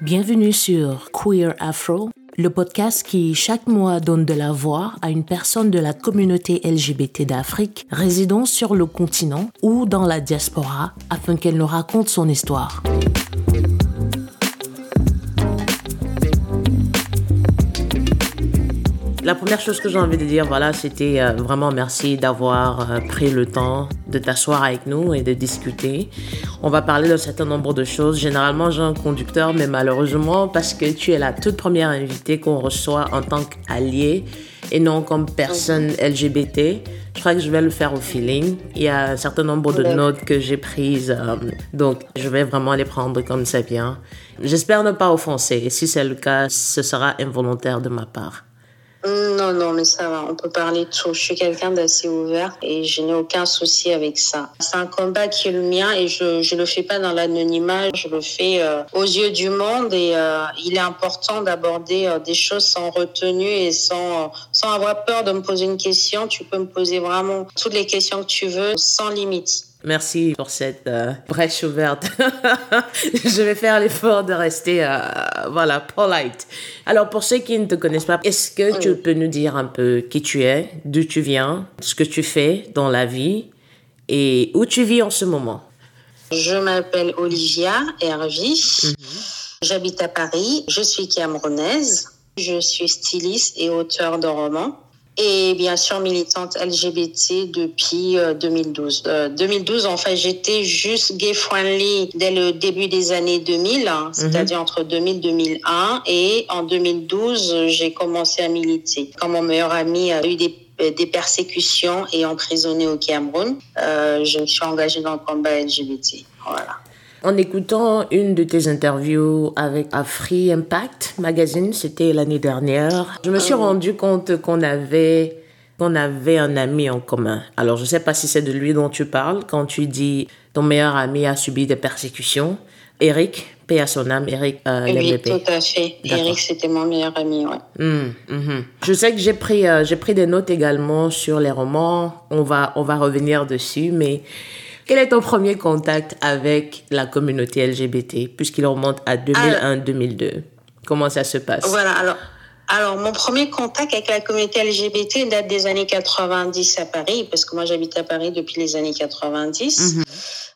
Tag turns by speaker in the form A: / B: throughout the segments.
A: Bienvenue sur Queer Afro, le podcast qui chaque mois donne de la voix à une personne de la communauté LGBT d'Afrique résidant sur le continent ou dans la diaspora afin qu'elle nous raconte son histoire. La première chose que j'ai envie de dire, voilà, c'était euh, vraiment merci d'avoir euh, pris le temps de t'asseoir avec nous et de discuter. On va parler d'un certain nombre de choses. Généralement, j'ai un conducteur, mais malheureusement, parce que tu es la toute première invitée qu'on reçoit en tant qu'allié et non comme personne LGBT, je crois que je vais le faire au feeling. Il y a un certain nombre de notes que j'ai prises, euh, donc je vais vraiment les prendre comme ça vient. J'espère ne pas offenser. Et si c'est le cas, ce sera involontaire de ma part.
B: Non, non, mais ça va, on peut parler de tout. Je suis quelqu'un d'assez ouvert et je n'ai aucun souci avec ça. C'est un combat qui est le mien et je ne le fais pas dans l'anonymat, je le fais euh, aux yeux du monde et euh, il est important d'aborder euh, des choses sans retenue et sans, sans avoir peur de me poser une question. Tu peux me poser vraiment toutes les questions que tu veux sans limite.
A: Merci pour cette euh, brèche ouverte. je vais faire l'effort de rester, euh, voilà, polite. Alors, pour ceux qui ne te connaissent pas, est-ce que tu peux nous dire un peu qui tu es, d'où tu viens, ce que tu fais dans la vie et où tu vis en ce moment?
B: Je m'appelle Olivia Hervy. Mhm. J'habite à Paris. Je suis camerounaise. Je suis styliste et auteur de romans et bien sûr militante LGBT depuis 2012. Euh, 2012, euh, en fait, j'étais juste gay friendly dès le début des années 2000, hein, mhm. c'est-à-dire entre 2000 et 2001. Et en 2012, j'ai commencé à militer. Quand mon meilleur ami a eu des des persécutions et emprisonné au Cameroun, euh, je me suis engagée dans le combat LGBT. Voilà.
A: En écoutant une de tes interviews avec Afri Impact Magazine, c'était l'année dernière, je me suis ah rendu compte qu'on avait qu'on avait un ami en commun. Alors, je ne sais pas si c'est de lui dont tu parles quand tu dis ton meilleur ami a subi des persécutions. Eric, paix à son âme, Eric
B: euh, Oui, tout à fait. Eric, c'était mon meilleur ami, ouais.
A: Hum, hum, hum. Je sais que j'ai pris, euh, j'ai pris des notes également sur les romans. On va, on va revenir dessus, mais quel est ton premier contact avec la communauté LGBT, puisqu'il remonte à 2001-2002 Comment ça se passe?
B: Voilà, alors, alors, mon premier contact avec la communauté LGBT date des années 90 à Paris, parce que moi j'habite à Paris depuis les années 90. Mhm.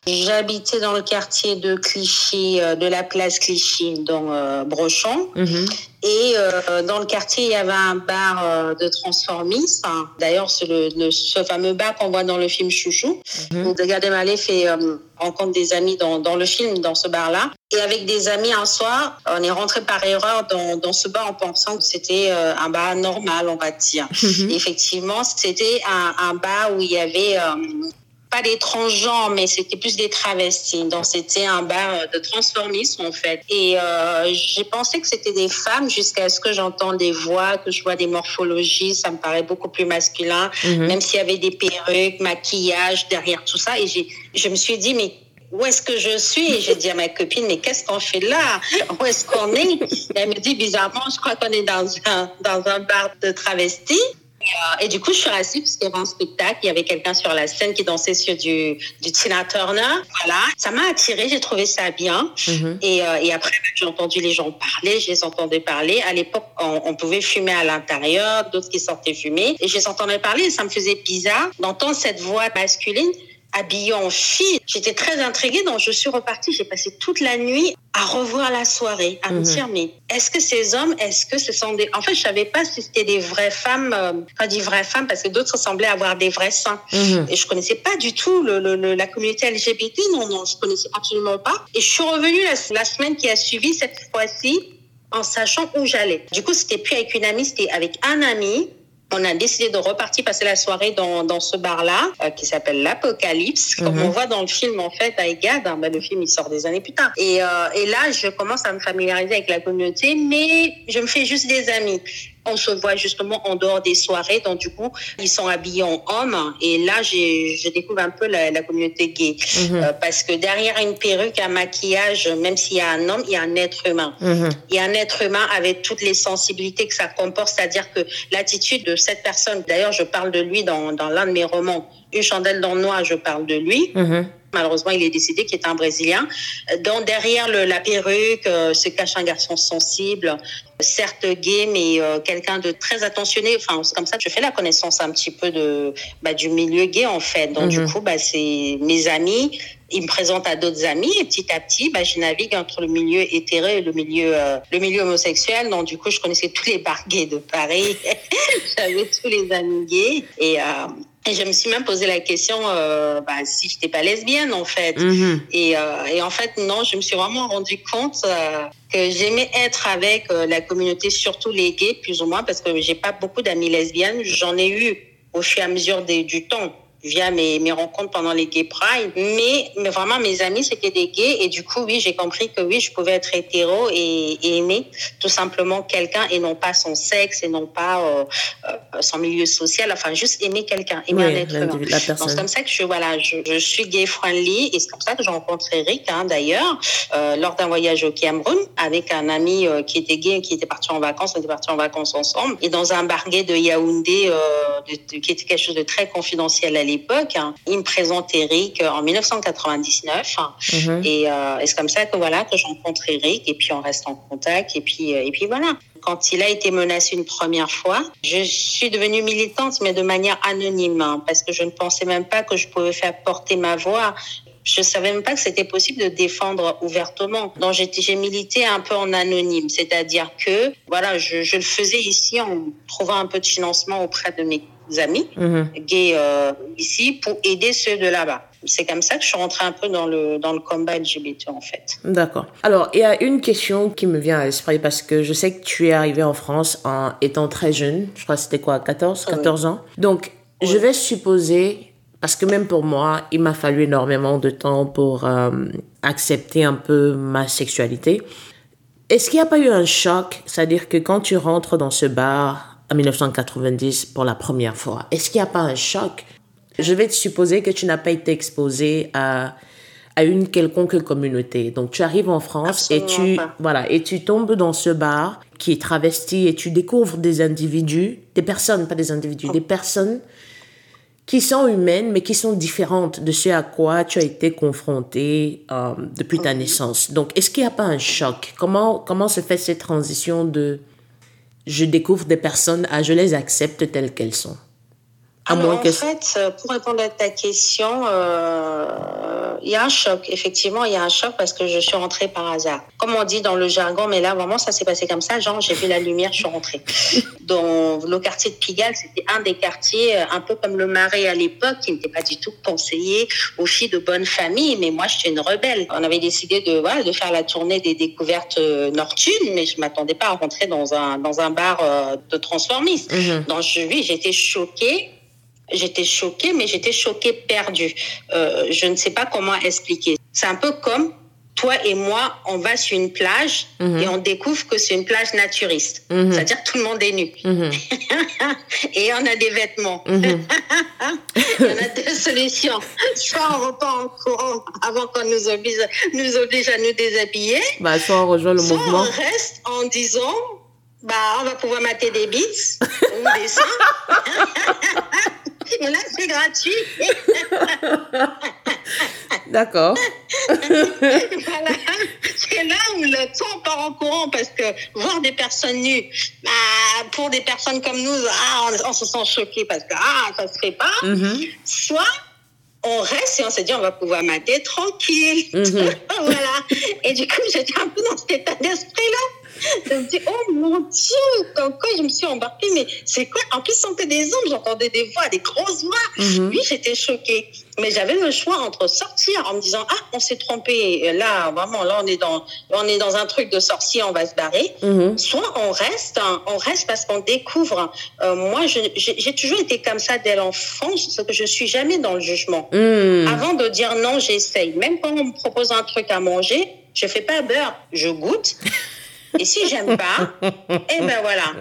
B: J'habitais dans le quartier de Clichy, euh, de la place Clichy, dans euh, Brochon. Mhm. Et euh, dans le quartier, il y avait un bar euh, de transformistes. D'ailleurs, c'est le, ce fameux bar qu'on voit dans le film Chouchou. Mm -hmm. Gad Elmaleh fait euh, rencontre des amis dans, dans le film, dans ce bar-là. Et avec des amis un soir, on est rentré par erreur dans, dans ce bar en pensant que c'était euh, un bar normal, on va dire. Mm Effectivement, c'était un, un, bar où il y avait pas des transgenres, mais c'était plus des travestis. Donc c'était un bar de transformisme en fait. Et euh, j'ai pensé que c'était des femmes jusqu'à ce que j'entende des voix, que je vois des morphologies. Ça me paraît beaucoup plus masculin, mhm. même s'il y avait des perruques, maquillage derrière tout ça. Et j'ai, je me suis dit, mais où est-ce que je suis? J'ai dit à ma copine, mais qu'est-ce qu'on fait là? Où est-ce qu'on est? elle me dit bizarrement, je crois qu'on est dans un, dans un bar de travestis. Euh, et, du coup, je suis assise parce qu'il y avait un spectacle. Il y avait quelqu'un sur la scène qui dansait sur du, du Tina Turner. Voilà. Ça m'a attiré. J'ai trouvé ça bien. Mm-hmm. et, euh, et, après, j'ai entendu les gens parler. Je les entendais parler. À l'époque, on, on, pouvait fumer à l'intérieur, d'autres qui sortaient fumer. Et je les entendais parler. Et ça me faisait bizarre d'entendre cette voix masculine habillée en fille. J'étais très intriguée, donc je suis repartie. J'ai passé toute la nuit à revoir la soirée, à me mhm. dire, mais est-ce que ces hommes, est-ce que ce sont des... En fait, je savais pas si c'était des vraies femmes, euh, pas des vraies femmes, parce que d'autres semblaient avoir des vrais seins. Mhm. Et je connaissais pas du tout le, le, la communauté LGBT, non, non, je connaissais absolument pas. Et je suis revenue la, la semaine qui a suivi, cette fois-ci, en sachant où j'allais. Du coup, c'était plus avec une amie, c'était avec un ami on a décidé de repartir passer la soirée dans, dans ce bar-là, euh, qui s'appelle l'Apocalypse, comme mhm. on voit dans le film, en fait, avec Gad. Hein, ben, le film, il sort des années plus tard. Et, euh, et là, je commence à me familiariser avec la communauté, mais je me fais juste des amis on se voit justement en dehors des soirées. Donc, du coup, ils sont habillés en hommes. Et là, je découvre un peu la, communauté gay. Mhm. Euh, parce que derrière une perruque, un maquillage, même s'il y a un homme, il y a un être humain. Mhm. Il y a un être humain avec toutes les sensibilités que ça comporte. C'est-à-dire que l'attitude de cette personne, d'ailleurs, je parle de lui dans, dans l'un de mes romans, Une chandelle dans le noir, je parle de lui. Mhm. Malheureusement, il est décédé, qui est un Brésilien. Donc derrière le, la perruque se cache un garçon sensible, certes gay, mais quelqu'un de très attentionné. Enfin, c'est comme ça que je fais la connaissance un petit peu de bah, du milieu gay en fait. Donc du mhm. coup, bah, c'est mes amis il me présente à d'autres amis et petit à petit, bah, je navigue entre le milieu hétéro et le milieu, euh, le milieu homosexuel. Donc, du coup, je connaissais tous les bars gays de Paris. J'avais tous les amis gays. Et, euh, et je me suis même posé la question euh, bah, si je n'étais pas lesbienne, en fait. Mm-hmm. Et, euh, et, en fait, non, je me suis vraiment rendu compte euh, que j'aimais être avec la communauté, surtout les gays, plus ou moins, parce que j'ai pas beaucoup d'amis lesbiennes. J'en ai eu au fur et à mesure des, du temps via mes, mes rencontres pendant les Gay Pride. Mais, mais vraiment, mes amis, c'était des gays. Et du coup, oui, j'ai compris que oui, je pouvais être hétéro et, aimer tout simplement quelqu'un et non pas son sexe et non pas euh, euh, son milieu social. Enfin, juste aimer quelqu'un, aimer un être humain. Donc, c'est comme ça que je, voilà, je, je suis gay friendly et c'est comme ça que j'ai rencontré Eric, hein, d'ailleurs, euh, lors d'un voyage au Cameroun avec un ami euh, qui était gay, qui était parti en vacances. On était partis en vacances ensemble. Et dans un bar gay de Yaoundé, euh, de, qui était quelque chose de très confidentiel à l'époque. Hein. Il me présente Eric euh, en 1999 hein. mhm. euh, et, c'est comme ça que voilà que je rencontre Eric et puis on reste en contact et puis euh, et puis voilà. Quand il a été menacé une première fois, je suis devenue militante mais de manière anonyme hein, parce que je ne pensais même pas que je pouvais faire porter ma voix je savais même pas que c'était possible de défendre ouvertement. Donc j'ai milité un peu en anonyme, c'est-à-dire que voilà, je, je, le faisais ici en trouvant un peu de financement auprès de mes amis mhm. gays euh, ici pour aider ceux de là-bas. C'est comme ça que je suis rentrée un peu dans le, dans le combat LGBT en fait.
A: D'accord. Alors, il y a une question qui me vient à l'esprit parce que je sais que tu es arrivée en France en étant très jeune. Je crois que c'était quoi, 14, 14 ans? Donc, je vais supposer, parce que même pour moi, il m'a fallu énormément de temps pour euh, accepter un peu ma sexualité. Est-ce qu'il n'y a pas eu un choc? C'est-à-dire que quand tu rentres dans ce bar, 1990 pour la première fois. Est-ce qu'il n'y a pas un choc? Je vais te supposer que tu n'as pas été exposé à, à une quelconque communauté. Donc tu arrives en France et tu voilà et tu tombes dans ce bar qui est travesti et tu découvres des individus, des personnes, pas des individus, des personnes qui sont humaines mais qui sont différentes de ce à quoi tu as été confronté euh, depuis ta naissance. Donc est-ce qu'il n'y a pas un choc? Comment comment se fait cette transition de je découvre des personnes, ah, je les accepte telles qu'elles sont.
B: Alors, en fait, euh, pour répondre à ta question, euh, il y a un choc. Effectivement, il y a un choc parce que je suis rentrée par hasard. Comme on dit dans le jargon, mais là, vraiment, ça s'est passé comme ça. Genre, j'ai vu la lumière, je suis rentrée. Dans le quartier de Pigalle, c'était un des quartiers, euh, un peu comme le Marais à l'époque, qui n'était pas du tout conseillé aux filles de bonne famille. Mais moi, j'étais une rebelle. On avait décidé de, voilà, de faire la tournée des découvertes nocturnes, mais je m'attendais pas à rentrer dans un, dans un bar de transformistes. Mm-hmm. Donc, je, oui, j'étais choquée J'étais choquée, mais j'étais choquée perdue. Euh, je ne sais pas comment expliquer. C'est un peu comme toi et moi, on va sur une plage mhm. et on découvre que c'est une plage naturiste. Mhm. C'est-à-dire que tout le monde est nu. Mhm. et on a des vêtements. on a deux solutions. Soit on repart en courant avant qu'on nous oblige, nous oblige à nous déshabiller.
A: Bah, soit on rejoint le
B: soit
A: mouvement.
B: on reste en disant, bah, on va pouvoir mater des bites ou des seins. Et là, c'est gratuit.
A: D'accord.
B: voilà. C'est là où le temps part en courant parce que voir des personnes nues, bah, pour des personnes comme nous, ah, on, se sent choqué parce que ah, ça se fait pas. Mm-hmm. Soit on reste et on se dit on va pouvoir mater tranquille. Mm-hmm. voilà. Et du coup, j'étais un peu dans cet état d'esprit-là. Je me dis, oh mon Dieu, quand, je me suis embarquée, mais c'est quoi? En plus, c'était des hommes, j'entendais des voix, des grosses voix. Mhm. Oui, j'étais choquée. Mais j'avais le choix entre sortir en me disant, ah, on s'est trompé. Là, vraiment, là, on est dans, on est dans un truc de sorcier, on va se barrer. Mhm. Soit on reste, hein, on reste parce qu'on découvre. Euh, moi, j'ai toujours été comme ça dès l'enfance, que je suis jamais dans le jugement. Mhm. Avant de dire non, j'essaye. Même quand on me propose un truc à manger, je fais pas beurre, je goûte. Et si j'aime pas, eh ben voilà.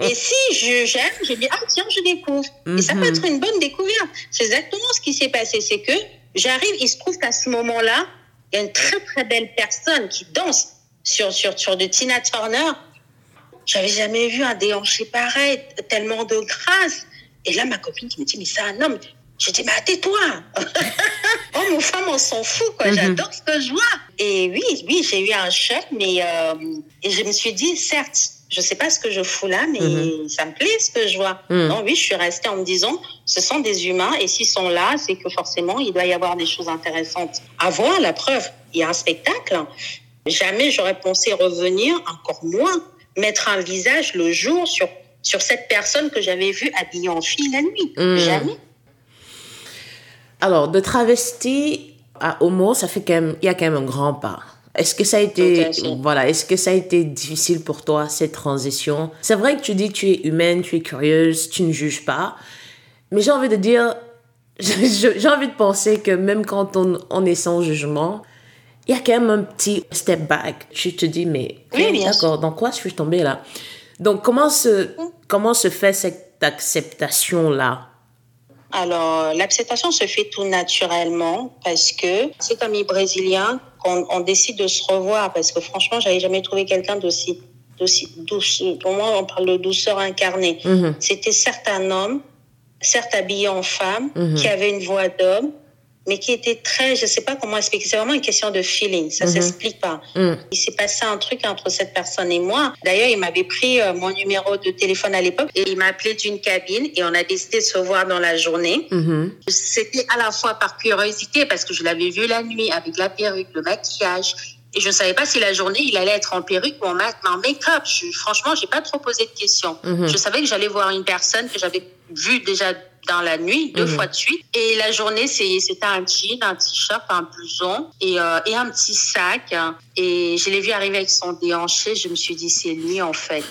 B: Et si je j'aime, je dis ah tiens je découvre. Et ça peut mhm. être une bonne découverte. C'est exactement ce qui s'est passé, c'est que j'arrive, il se trouve qu'à ce moment-là, il y a une très très belle personne qui danse sur sur sur de Tina Turner. J'avais jamais vu un déhanché pareil, tellement de grâce. Et là ma copine qui me dit mais c'est un homme. Je dis, mais tais-toi Oh, mon femme, on s'en fout, quoi. Mhm. J'adore ce que je vois. Et oui, oui, j'ai eu un choc, mais euh, et je me suis dit, certes, je sais pas ce que je fous là, mais mhm. ça me plaît ce que je vois. Mhm. Non, oui, je suis restée en me disant, ce sont des humains, et s'ils sont là, c'est que forcément, il doit y avoir des choses intéressantes à voir. La preuve, il y a un spectacle. Jamais j'aurais pensé revenir, encore moins mettre un visage le jour sur sur cette personne que j'avais vue habillée en fille la nuit. Jamais.
A: Alors, de travesti à homo, ça fait quand même, il y a quand même un grand pas. Est-ce que ça a été, voilà, est-ce que ça a été difficile pour toi, cette transition? C'est vrai que tu dis que tu es humaine, tu es curieuse, tu ne juges pas. Mais j'ai envie de dire, j'ai envie de penser que même quand on, on est sans jugement, il y a quand même un petit step back. Tu te dis, mais d'accord, dans quoi suis-je tombée là? Donc, comment se, comment se fait cette acceptation-là?
B: Alors, l'acceptation se fait tout naturellement parce que c'est comme les Brésiliens qu'on on décide de se revoir parce que franchement, j'avais jamais trouvé quelqu'un d'aussi d'aussi douce. Pour moi, on parle de douceur incarnée. Mhm. C'était certes un homme, certes habillé en femme, mhm. qui avait une voix d'homme, mais qui était très, je sais pas comment expliquer, c'est vraiment une question de feeling, ça ne mhm. s'explique pas. Mhm. Il s'est passé un truc entre cette personne et moi. D'ailleurs, il m'avait pris euh, mon numéro de téléphone à l'époque et il m'a appelé d'une cabine et on a décidé de se voir dans la journée. Mhm. C'était à la fois par curiosité parce que je l'avais vu la nuit avec la perruque, le maquillage. Et je ne savais pas si la journée, il allait être en perruque ou en make-up. Franchement, j'ai pas trop posé de questions. Je savais que j'allais voir une personne que j'avais vue déjà dans la nuit, deux mhm. fois de suite. Et la journée, c'était un jean, un t-shirt, un blouson et, euh, et un petit sac. Et je l'ai vu arriver avec son déhanché. Je me suis dit, c'est lui, en fait.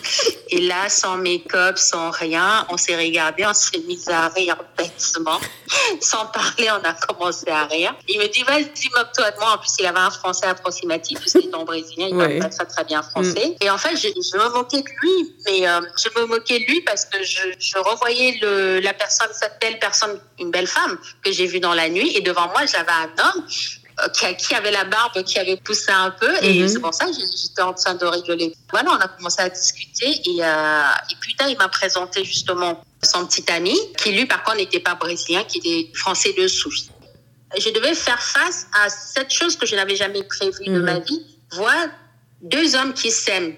B: Et là, sans make-up, sans rien, on s'est regardé, on s'est mis à rire bêtement. Sans parler, on a commencé à rire. Il me dit, vas-y, moque-toi de moi. En plus, il avait un français approximatif, parce qu'il est en brésilien, il parle pas très, très bien français. Mm. Et en fait, je, je, me moquais de lui, mais euh, je me moquais de lui parce que je, je revoyais le, la personne, cette belle personne, une belle femme que j'ai vue dans la nuit. Et devant moi, j'avais un homme euh, qui, avait la barbe qui avait poussé un peu et mhm. c'est pour ça que j'étais en train de rigoler. Voilà, on a commencé à discuter et, euh, et plus tard il m'a présenté justement son petit ami qui lui par contre n'était pas brésilien, qui était français de souche. Je devais faire face à cette chose que je n'avais jamais prévue de ma mhm. vie, voir deux hommes qui s'aiment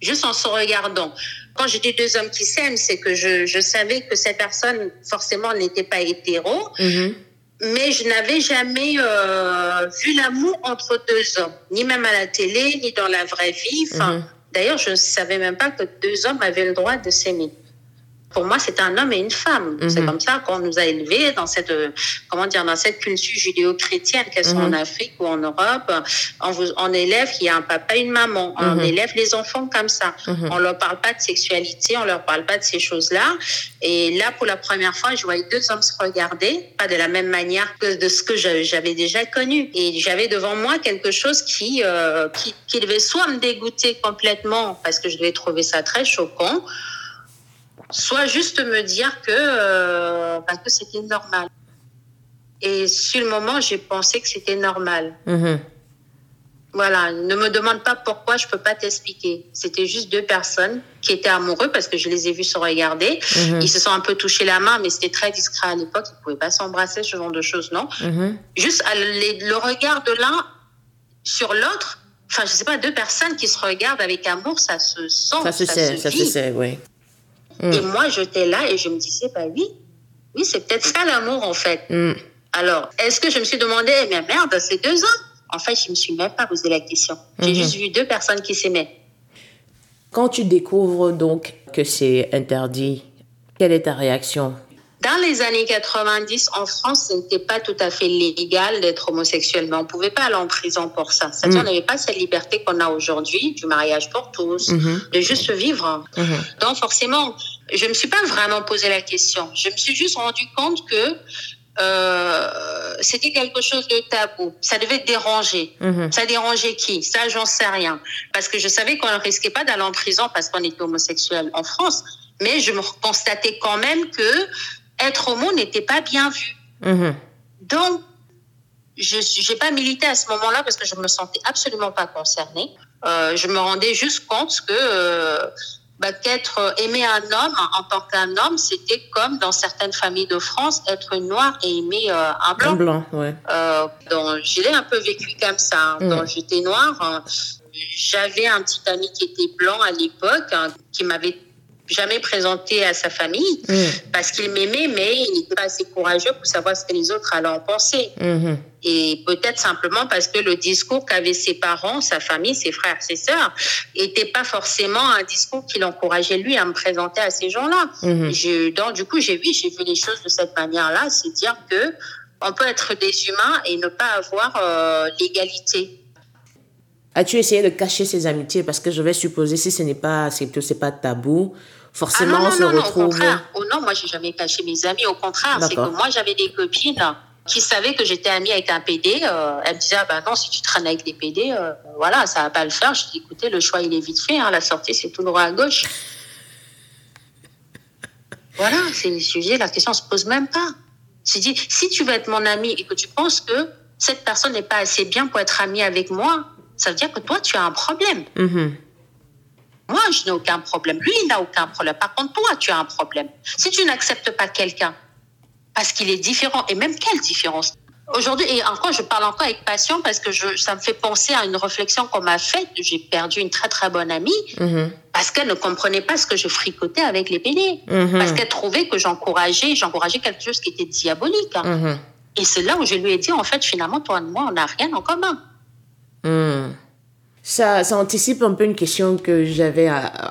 B: juste en se regardant. Quand je dis deux hommes qui s'aiment, c'est que je, je, savais que cette personne forcément n'était pas hétéro. Mhm mais je n'avais jamais euh, vu l'amour entre deux hommes, ni même à la télé, ni dans la vraie vie. Enfin, mhm. D'ailleurs, je ne savais même pas que deux hommes avaient le droit de s'aimer pour moi, c'est un homme et une femme. C'est mhm. comme ça qu'on nous a élevés dans cette, comment dire, dans cette culture judéo-chrétienne, qu'elle soit en mhm. Afrique ou en Europe. On, vous, on élève qu'il y a un papa et une maman. On mhm. élève les enfants comme ça. On leur parle pas de sexualité, on leur parle pas de ces choses-là. Et là, pour la première fois, je voyais deux hommes se regarder, pas de la même manière que de ce que j'avais déjà connu. Et j'avais devant moi quelque chose qui, euh, qui, qui devait soit me dégoûter complètement parce que je devais trouver ça très choquant, soit juste me dire que, euh, que c'était normal. Et sur le moment, j'ai pensé que c'était normal. Mm-hmm. Voilà, ne me demande pas pourquoi, je peux pas t'expliquer. C'était juste deux personnes qui étaient amoureux parce que je les ai vus se regarder. Mm-hmm. Ils se sont un peu touchés la main, mais c'était très discret à l'époque. Ils pouvaient pas s'embrasser, ce genre de choses, non? Mm-hmm. Juste le regard de l'un sur l'autre. Enfin, je sais pas, deux personnes qui se regardent avec amour, ça se sent.
A: Ça se sait, ça se sait, oui.
B: Mm. Et moi, j'étais là et je me disais, bah oui, oui, c'est peut-être ça l'amour en fait. Mm. Alors, est-ce que je me suis demandé, mais merde, c'est deux ans En fait, je me suis même pas posé la question. J'ai mm-hmm. juste vu deux personnes qui s'aimaient.
A: Quand tu découvres donc que c'est interdit, quelle est ta réaction?
B: Dans les années 90, en France, ce n'était pas tout à fait légal d'être homosexuel, mais on ne pouvait pas aller en prison pour ça. C'est-à-dire qu'on mm. n'avait pas cette liberté qu'on a aujourd'hui, du mariage pour tous, mm-hmm. de juste vivre. Mm-hmm. Donc forcément, je ne me suis pas vraiment posé la question. Je me suis juste rendu compte que euh, c'était quelque chose de tabou. Ça devait déranger. Mm-hmm. Ça dérangeait qui? Ça, j'en sais rien. Parce que je savais qu'on ne risquait pas d'aller en prison parce qu'on était homosexuel en France. Mais je me constatais quand même que être homo n'était pas bien vu. Mhm. Donc, je n'ai pas milité à ce moment-là parce que je me sentais absolument pas concernée. Euh, je me rendais juste compte que, euh, bah, qu'être aimer un homme en tant qu'un homme, c'était comme dans certaines familles de France, être noir et aimer un blanc.
A: Un blanc, ouais.
B: donc, je l'ai un peu vécu comme ça. Hein. Mm. j'étais noire, j'avais un petit ami qui était blanc à l'époque, hein, qui m'avait jamais présenté à sa famille mm. parce qu'il m'aimait, mais il n'était pas assez courageux pour savoir ce que les autres allaient en penser. Mm-hmm. Et peut-être simplement parce que le discours qu'avaient ses parents, sa famille, ses frères, ses sœurs, n'était pas forcément un discours qui l'encourageait lui à me présenter à ces gens-là. Mm-hmm. donc, du coup, j'ai vu, j'ai vu les choses de cette manière-là, c'est dire que on peut être des humains et ne pas avoir euh, l'égalité.
A: As-tu essayé de cacher ces amitiés? Parce que je vais supposer, si ce n'est pas c'est pas tabou, forcément ah non,
B: on se retrouve. Au contraire. Oh non, moi j'ai jamais caché mes amis. Au contraire, c'est que moi j'avais des copines qui savaient que j'étais amie avec un PD. Euh, elles me disaient ah ben non, si tu traînes avec des PD, euh, voilà, ça va pas le faire. Je dis écoutez, le choix il est vite fait. Hein, la sortie c'est tout droit à gauche. voilà, c'est le sujet. La question se pose même pas. Je dis si tu veux être mon ami et que tu penses que cette personne n'est pas assez bien pour être amie avec moi, ça veut dire que toi tu as un problème. Mm-hmm. Moi, je n'ai aucun problème. Lui, il n'a aucun problème. Par contre, toi, tu as un problème. Si tu n'acceptes pas quelqu'un parce qu'il est différent, et même quelle différence? Aujourd'hui, et encore, je parle encore avec passion parce que je, ça me fait penser à une réflexion qu'on m'a faite. J'ai perdu une très très bonne amie mm-hmm. parce qu'elle ne comprenait pas ce que je fricotais avec les PD. Mm-hmm. Parce qu'elle trouvait que j'encourageais, j'encourageais quelque chose qui était diabolique. Mm-hmm. Et c'est là où je lui ai dit, en fait, finalement, toi et moi, on n'a rien en commun.
A: Ça, ça anticipe un peu une question que j'avais,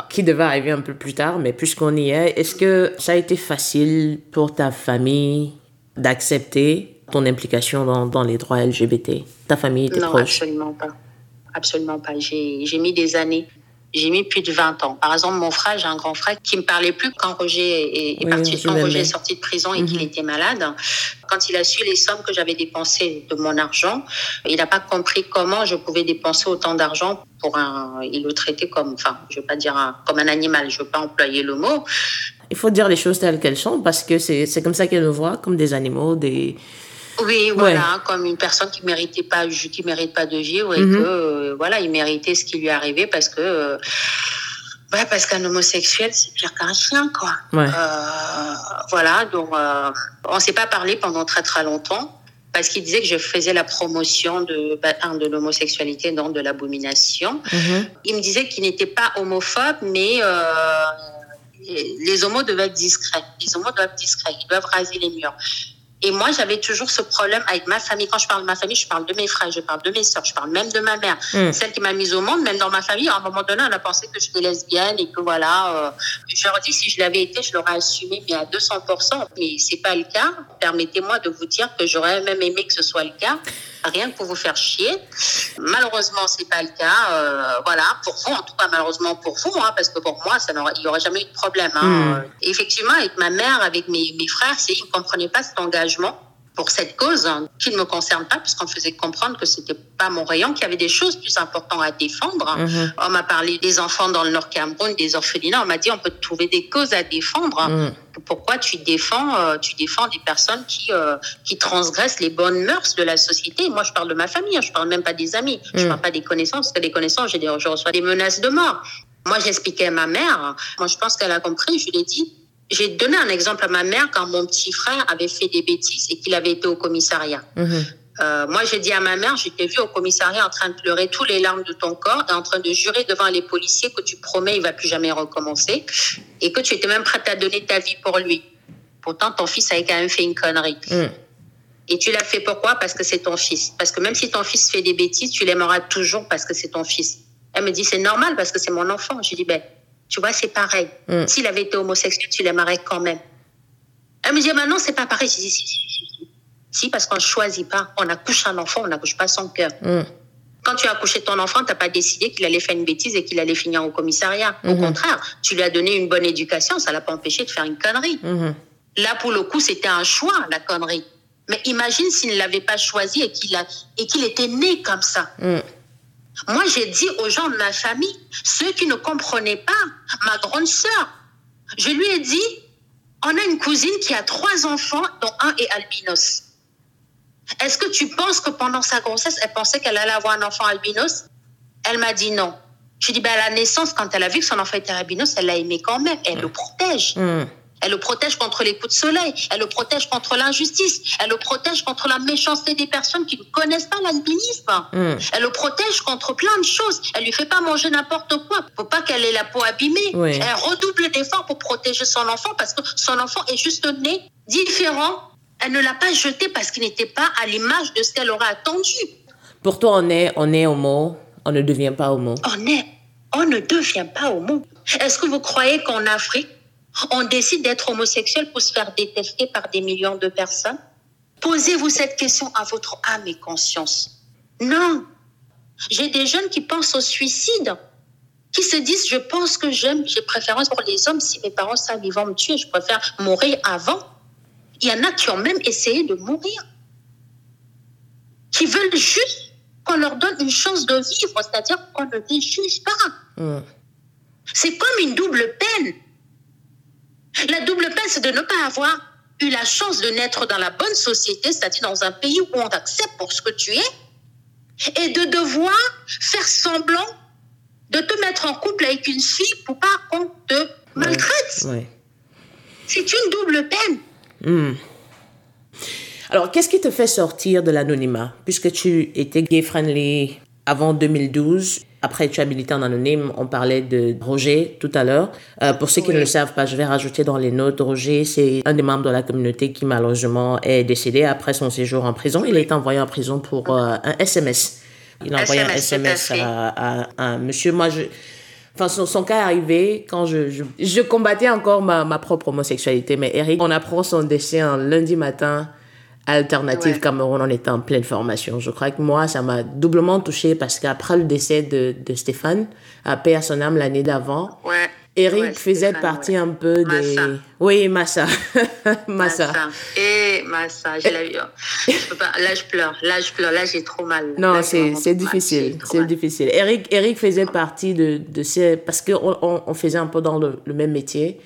A: qui devait arriver un peu plus tard, mais puisqu'on y est, est-ce que ça a été facile pour ta famille d'accepter ton implication dans, dans, les droits LGBT Ta famille était
B: non, absolument pas. Absolument pas. J'ai mis des années j'ai mis plus de 20 ans. Par exemple, mon frère, j'ai un grand frère qui me parlait plus quand Roger est, parti, quand Roger est sorti de prison et qu'il mhm. était malade. Quand il a su les sommes que j'avais dépensées de mon argent, il n'a pas compris comment je pouvais dépenser autant d'argent pour un. Il le traitait comme, enfin, je veux pas dire un, comme un animal. Je veux pas employer le mot.
A: Il faut dire les choses telles qu'elles sont parce que c'est comme ça qu'elle nous voit, comme des animaux, des
B: oui, voilà, comme une personne qui méritait pas, qui mérite pas de vivre et mhm. que euh, voilà, il méritait ce qui lui arrivait parce que euh, parce qu'un homosexuel c'est pire qu'un chien quoi. Euh, voilà, donc on s'est pas parlé pendant très très longtemps parce qu'il disait que je faisais la promotion de bah, de l'homosexualité, non de l'abomination. Mhm. Il me disait qu'il n'était pas homophobe, mais les homos devaient être discrets. Les homos doivent être discrets. Ils doivent raser les murs. Et moi, j'avais toujours ce problème avec ma famille. Quand je parle de ma famille, je parle de mes frères, je parle de mes soeurs, je parle même de ma mère. Mm. Celle qui m'a mise au monde, même dans ma famille, à un moment donné, on a pensé que j'étais lesbienne et que voilà. Euh, je leur dis, si je l'avais été, je l'aurais assumé, mais à 200%. Mais c'est pas le cas. Permettez-moi de vous dire que j'aurais même aimé que ce soit le cas rien que pour vous faire chier. Malheureusement, c'est pas le cas. Euh, voilà, pour vous, en tout cas, malheureusement pour vous, hein, parce que pour moi, ça il n'y aurait jamais eu de problème. Hein. Hmm. Effectivement, avec ma mère, avec mes, mes frères, ils ne comprenaient pas cet engagement pour cette cause hein, qui ne me concerne pas, puisqu'on faisait comprendre que c'était pas mon rayon, qu'il y avait des choses plus importantes à défendre. Mhm. On m'a parlé des enfants dans le Nord Cameroun, des orphelinats. On m'a dit on peut trouver des causes à défendre. Mhm. Pourquoi tu défends, euh, tu défends des personnes qui euh, qui transgressent les bonnes mœurs de la société? Moi, je parle de ma famille. Hein. Je parle même pas des amis. Je mhm. parle pas des connaissances, parce que des connaissances, je reçois des menaces de mort. Moi, j'expliquais à ma mère. Moi, je pense qu'elle a compris. Je lui ai dit j'ai donné un exemple à ma mère quand mon petit frère avait fait des bêtises et qu'il avait été au commissariat. Mhm. Euh, moi, j'ai dit à ma mère, je t'ai vu au commissariat en train de pleurer tous les larmes de ton corps et en train de jurer devant les policiers que tu promets il va plus jamais recommencer et que tu étais même prête à donner ta vie pour lui. Pourtant, ton fils avait quand même fait une connerie. Mhm. Et tu l'as fait pourquoi? Parce que c'est ton fils. Parce que même si ton fils fait des bêtises, tu l'aimeras toujours parce que c'est ton fils. Elle me dit, c'est normal parce que c'est mon enfant. Je dis, ben, tu vois, c'est pareil. Mm. S'il avait été homosexuel, tu l'aimerais quand même. Elle me dit, maintenant, non, c'est pas pareil. Je dis, si, si, si. Si, parce qu'on ne choisit pas. On accouche un enfant, on n'accouche pas son cœur. Mm. Quand tu as accouché ton enfant, tu n'as pas décidé qu'il allait faire une bêtise et qu'il allait finir au commissariat. Au mm-hmm. contraire, tu lui as donné une bonne éducation, ça l'a pas empêché de faire une connerie. Mm-hmm. Là, pour le coup, c'était un choix, la connerie. Mais imagine s'il ne l'avait pas choisi et qu'il qu'il était né comme ça. Mm. Moi, j'ai dit aux gens de ma famille, ceux qui ne comprenaient pas, ma grande sœur, je lui ai dit, on a une cousine qui a trois enfants, dont un est albinos. Est-ce que tu penses que pendant sa grossesse, elle pensait qu'elle allait avoir un enfant albinos? Elle m'a dit non. Je dis, ben, à la naissance, quand elle a vu que son enfant était albinos, elle l'a aimé quand même. Elle le protège. Mm. Elle le protège contre les coups de soleil. Elle le protège contre l'injustice. Elle le protège contre la méchanceté des personnes qui ne connaissent pas l'albinisme. Hmm. Elle le protège contre plein de choses. Elle lui fait pas manger n'importe quoi. Faut pas qu'elle ait la peau abîmée. Elle redouble d'efforts pour protéger son enfant parce que son enfant est juste né différent. Elle ne l'a pas jeté parce qu'il n'était pas à l'image de ce qu'elle aurait attendu.
A: Pour toi, on est, on est homo. On ne devient pas homo.
B: On est, on ne devient pas homo. Est-ce que vous croyez qu'en Afrique, on décide d'être homosexuel pour se faire détester par des millions de personnes Posez-vous cette question à votre âme et conscience. Non. J'ai des jeunes qui pensent au suicide, qui se disent, je pense que j'aime, j'ai préférence pour les hommes. Si mes parents savent, ils vont me tuer, je préfère mourir avant. Il y en a qui ont même essayé de mourir, qui veulent juste qu'on leur donne une chance de vivre, c'est-à-dire qu'on ne les juge pas. Mmh. C'est comme une double peine. La double peine, c'est de ne pas avoir eu la chance de naître dans la bonne société, c'est-à-dire dans un pays où on t'accepte pour ce que tu es, et de devoir faire semblant de te mettre en couple avec une fille pour pas qu'on te maltraite. C'est une double peine. Hmm.
A: Alors, qu'est-ce qui te fait sortir de l'anonymat Puisque tu étais gay-friendly avant 2012, après, tu as milité en anonyme. On parlait de Roger tout à l'heure. Euh, pour ceux qui ne le savent pas, je vais rajouter dans les notes. Roger, c'est un des membres de la communauté qui malheureusement est décédé après son séjour en prison. Il a été envoyé en prison pour euh, un SMS. Il a envoyé un SMS à, un monsieur. Moi, je, Enfin, son, cas est arrivé quand je, je, je combattais encore ma, ma, propre homosexualité. Mais Eric, on apprend son décès un lundi matin Alternative Cameroun, on était en pleine formation. Je crois que moi, ça m'a doublement touché parce qu'après le décès de, de Stéphane, à paix à son âme l'année d'avant, Eric faisait partie un peu des... Oui, Massa.
B: Massa. Et Massa, je l'ai Là, je pleure. Là, je pleure. Là, j'ai trop mal.
A: Non, c'est difficile. C'est difficile. Eric, Eric faisait partie de, de ces... Parce qu'on on, on faisait un peu dans le, le même métier.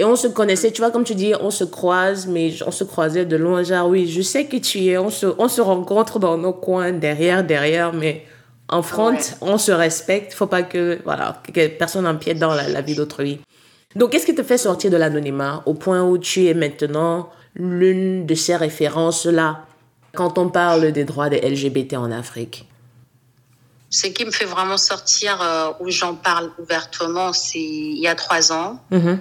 A: Et on se connaissait, tu vois, comme tu dis, on se croise, mais on se croisait de loin. Genre, oui, je sais que tu es, on se, on se rencontre dans nos coins, derrière, derrière, mais en front, on se respecte. Faut pas que, voilà, que personne empiète dans la, vie d'autrui. Donc, qu'est-ce qui te fait sortir de l'anonymat au point où tu es maintenant l'une de ces références-là quand on parle des droits des LGBT en Afrique?
B: Ce qui me fait vraiment sortir, euh, où j'en parle ouvertement, c'est il y a trois ans. Mm-hmm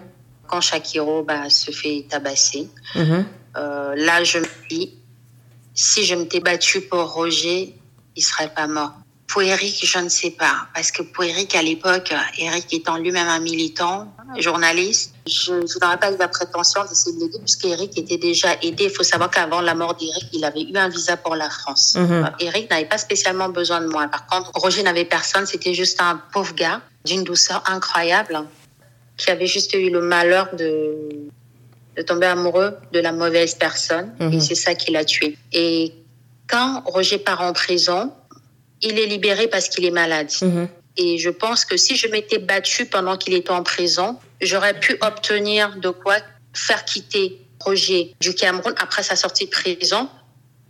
B: quand Shakiro bah, se fait tabasser. Mhm. Euh, là, je me dis, si je m'étais battue pour Roger, il serait pas mort. Pour Eric, je ne sais pas. Parce que pour Eric, à l'époque, Eric étant lui-même un militant, journaliste, je ne n'aurais pas eu la prétention d'essayer de l'aider puisqu'Eric était déjà aidé. Il faut savoir qu'avant la mort d'Eric, il avait eu un visa pour la France. Mhm. Eric n'avait pas spécialement besoin de moi. Par contre, Roger n'avait personne. C'était juste un pauvre gars d'une douceur incroyable qui avait juste eu le malheur de, de tomber amoureux de la mauvaise personne. Et mhm. c'est ça qui l'a tué. Et quand Roger part en prison, il est libéré parce qu'il est malade. Mhm. Et je pense que si je m'étais battue pendant qu'il était en prison, j'aurais pu obtenir de quoi faire quitter Roger du Cameroun après sa sortie de prison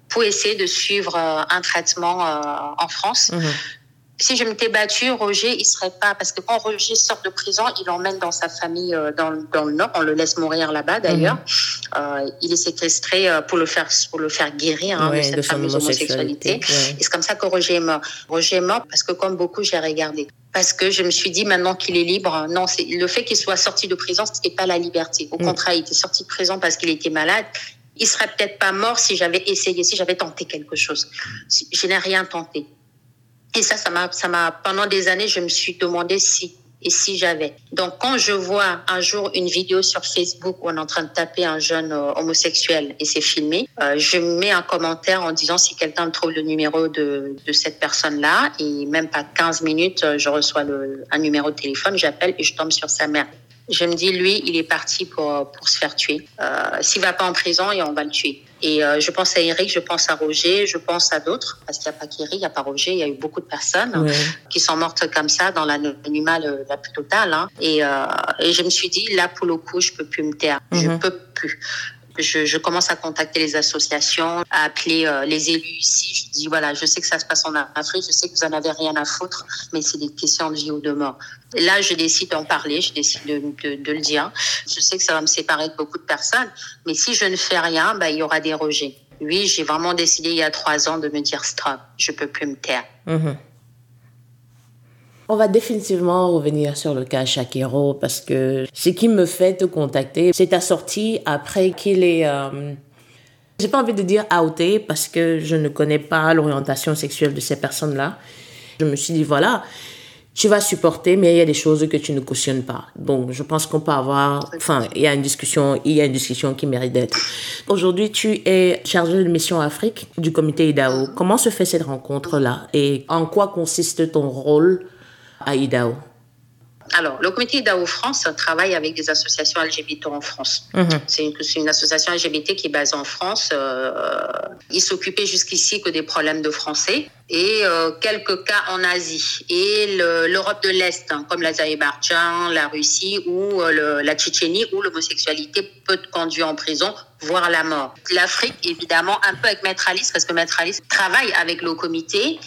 B: pour essayer de suivre euh, un traitement euh, en France. Mhm si je m'étais battue, Roger, il serait pas parce que quand Roger sort de prison, il l'emmène dans sa famille euh, dans, dans, le nord. On le laisse mourir là-bas d'ailleurs. Mhm. Euh, il est séquestré euh, pour le faire pour le faire guérir hein, de cette fameuse homosexualité. Et c'est comme ça que Roger est mort. Roger est mort parce que comme beaucoup, j'ai regardé. Parce que je me suis dit maintenant qu'il est libre, non, c'est le fait qu'il soit sorti de prison, ce n'est pas la liberté. Au mm. contraire, il était sorti de prison parce qu'il était malade il serait peut-être pas mort si j'avais essayé, si j'avais tenté quelque chose. Je n'ai rien tenté. Et ça, ça m'a, ça m'a, pendant des années, je me suis demandé si et si j'avais. Donc, quand je vois un jour une vidéo sur Facebook où on est en train de taper un jeune euh, homosexuel et c'est filmé, euh, je mets un commentaire en disant si quelqu'un me trouve le numéro de, de cette personne-là et même pas 15 minutes, euh, je reçois le, un numéro de téléphone, j'appelle et je tombe sur sa mère. Je me dis, lui, il est parti pour, pour se faire tuer. Euh, S'il va pas en prison, et on va le tuer. Et euh, je pense à Eric, je pense à Roger, je pense à d'autres, parce qu'il n'y a pas qu'Eric, il n'y a pas Roger, il y a eu beaucoup de personnes qui sont mortes comme ça dans l'anonymat la plus totale. Hein. Et, euh, et je me suis dit, là, pour le coup, je peux plus me taire. Je mhm. peux plus. je, commence à contacter les associations, à appeler euh, les élus ici. Je dis voilà, je sais que ça se passe en Afrique, je sais que vous en avez rien à foutre, mais c'est des questions de vie ou de mort. Là, je décide d'en parler, je décide de, de, le dire. Je sais que ça va me séparer de beaucoup de personnes, mais si je ne fais rien, bah, il y aura des rejets. Oui, j'ai vraiment décidé il y a trois ans de me dire stop, je peux plus me taire.
A: Mhm. On va définitivement revenir sur le cas Shakiro parce que ce qui me fait te contacter, c'est ta sortie après qu'il est... Euh, j'ai pas envie de dire outé parce que je ne connais pas l'orientation sexuelle de ces personnes-là. Je me suis dit, voilà, tu vas supporter, mais il y a des choses que tu ne cautionnes pas. Donc, je pense qu'on peut avoir, enfin, il y a une discussion, il y a une discussion qui mérite d'être. Aujourd'hui, tu es chargé de mission Afrique du comité IDAO. Comment se fait cette rencontre-là et en quoi consiste ton rôle à IDAO
B: alors, le comité IDAO France travaille avec des associations LGBT en France. Mhm. C'est une, association LGBT qui est basée en France. Euh, il s'occupait jusqu'ici que des problèmes de français et euh, quelques cas en Asie et l'Europe de l'Est, hein, comme l'Azerbaïdjan, la Russie ou euh, la Tchétchénie, où l'homosexualité peut te conduire en prison, voire la mort. L'Afrique, évidemment, un peu avec Maître Alice, parce que Maître Alice travaille avec le comité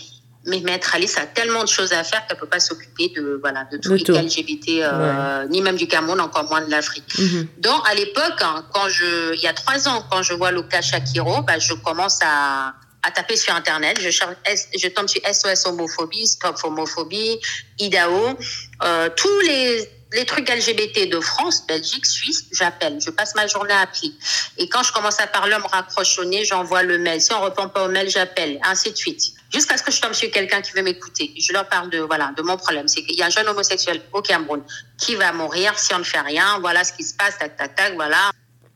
B: mais Maître Alice a tellement de choses à faire qu'elle peut pas s'occuper de voilà de tous les LGBT, euh, ni même du Cameroun, encore moins de l'Afrique. Mm-hmm. Donc à l'époque, hein, quand je, il y a trois ans, quand je vois Luca Shakiro, bah, je commence à à taper sur internet, je, je tombe sur SOS homophobie, Stop homophobie, IDAO, euh, tous les les trucs LGBT de France, Belgique, Suisse, j'appelle. Je passe ma journée à appeler. Et quand je commence à parler, on me raccroche au nez, j'envoie le mail. Si on répond pas au mail, j'appelle. Ainsi de suite. Jusqu'à ce que je tombe sur quelqu'un qui veut m'écouter. Je leur parle de, voilà, de mon problème. C'est qu'il y a un jeune homosexuel au Cameroun qui va mourir si on ne fait rien. Voilà ce qui se passe, tac, tac, tac, voilà.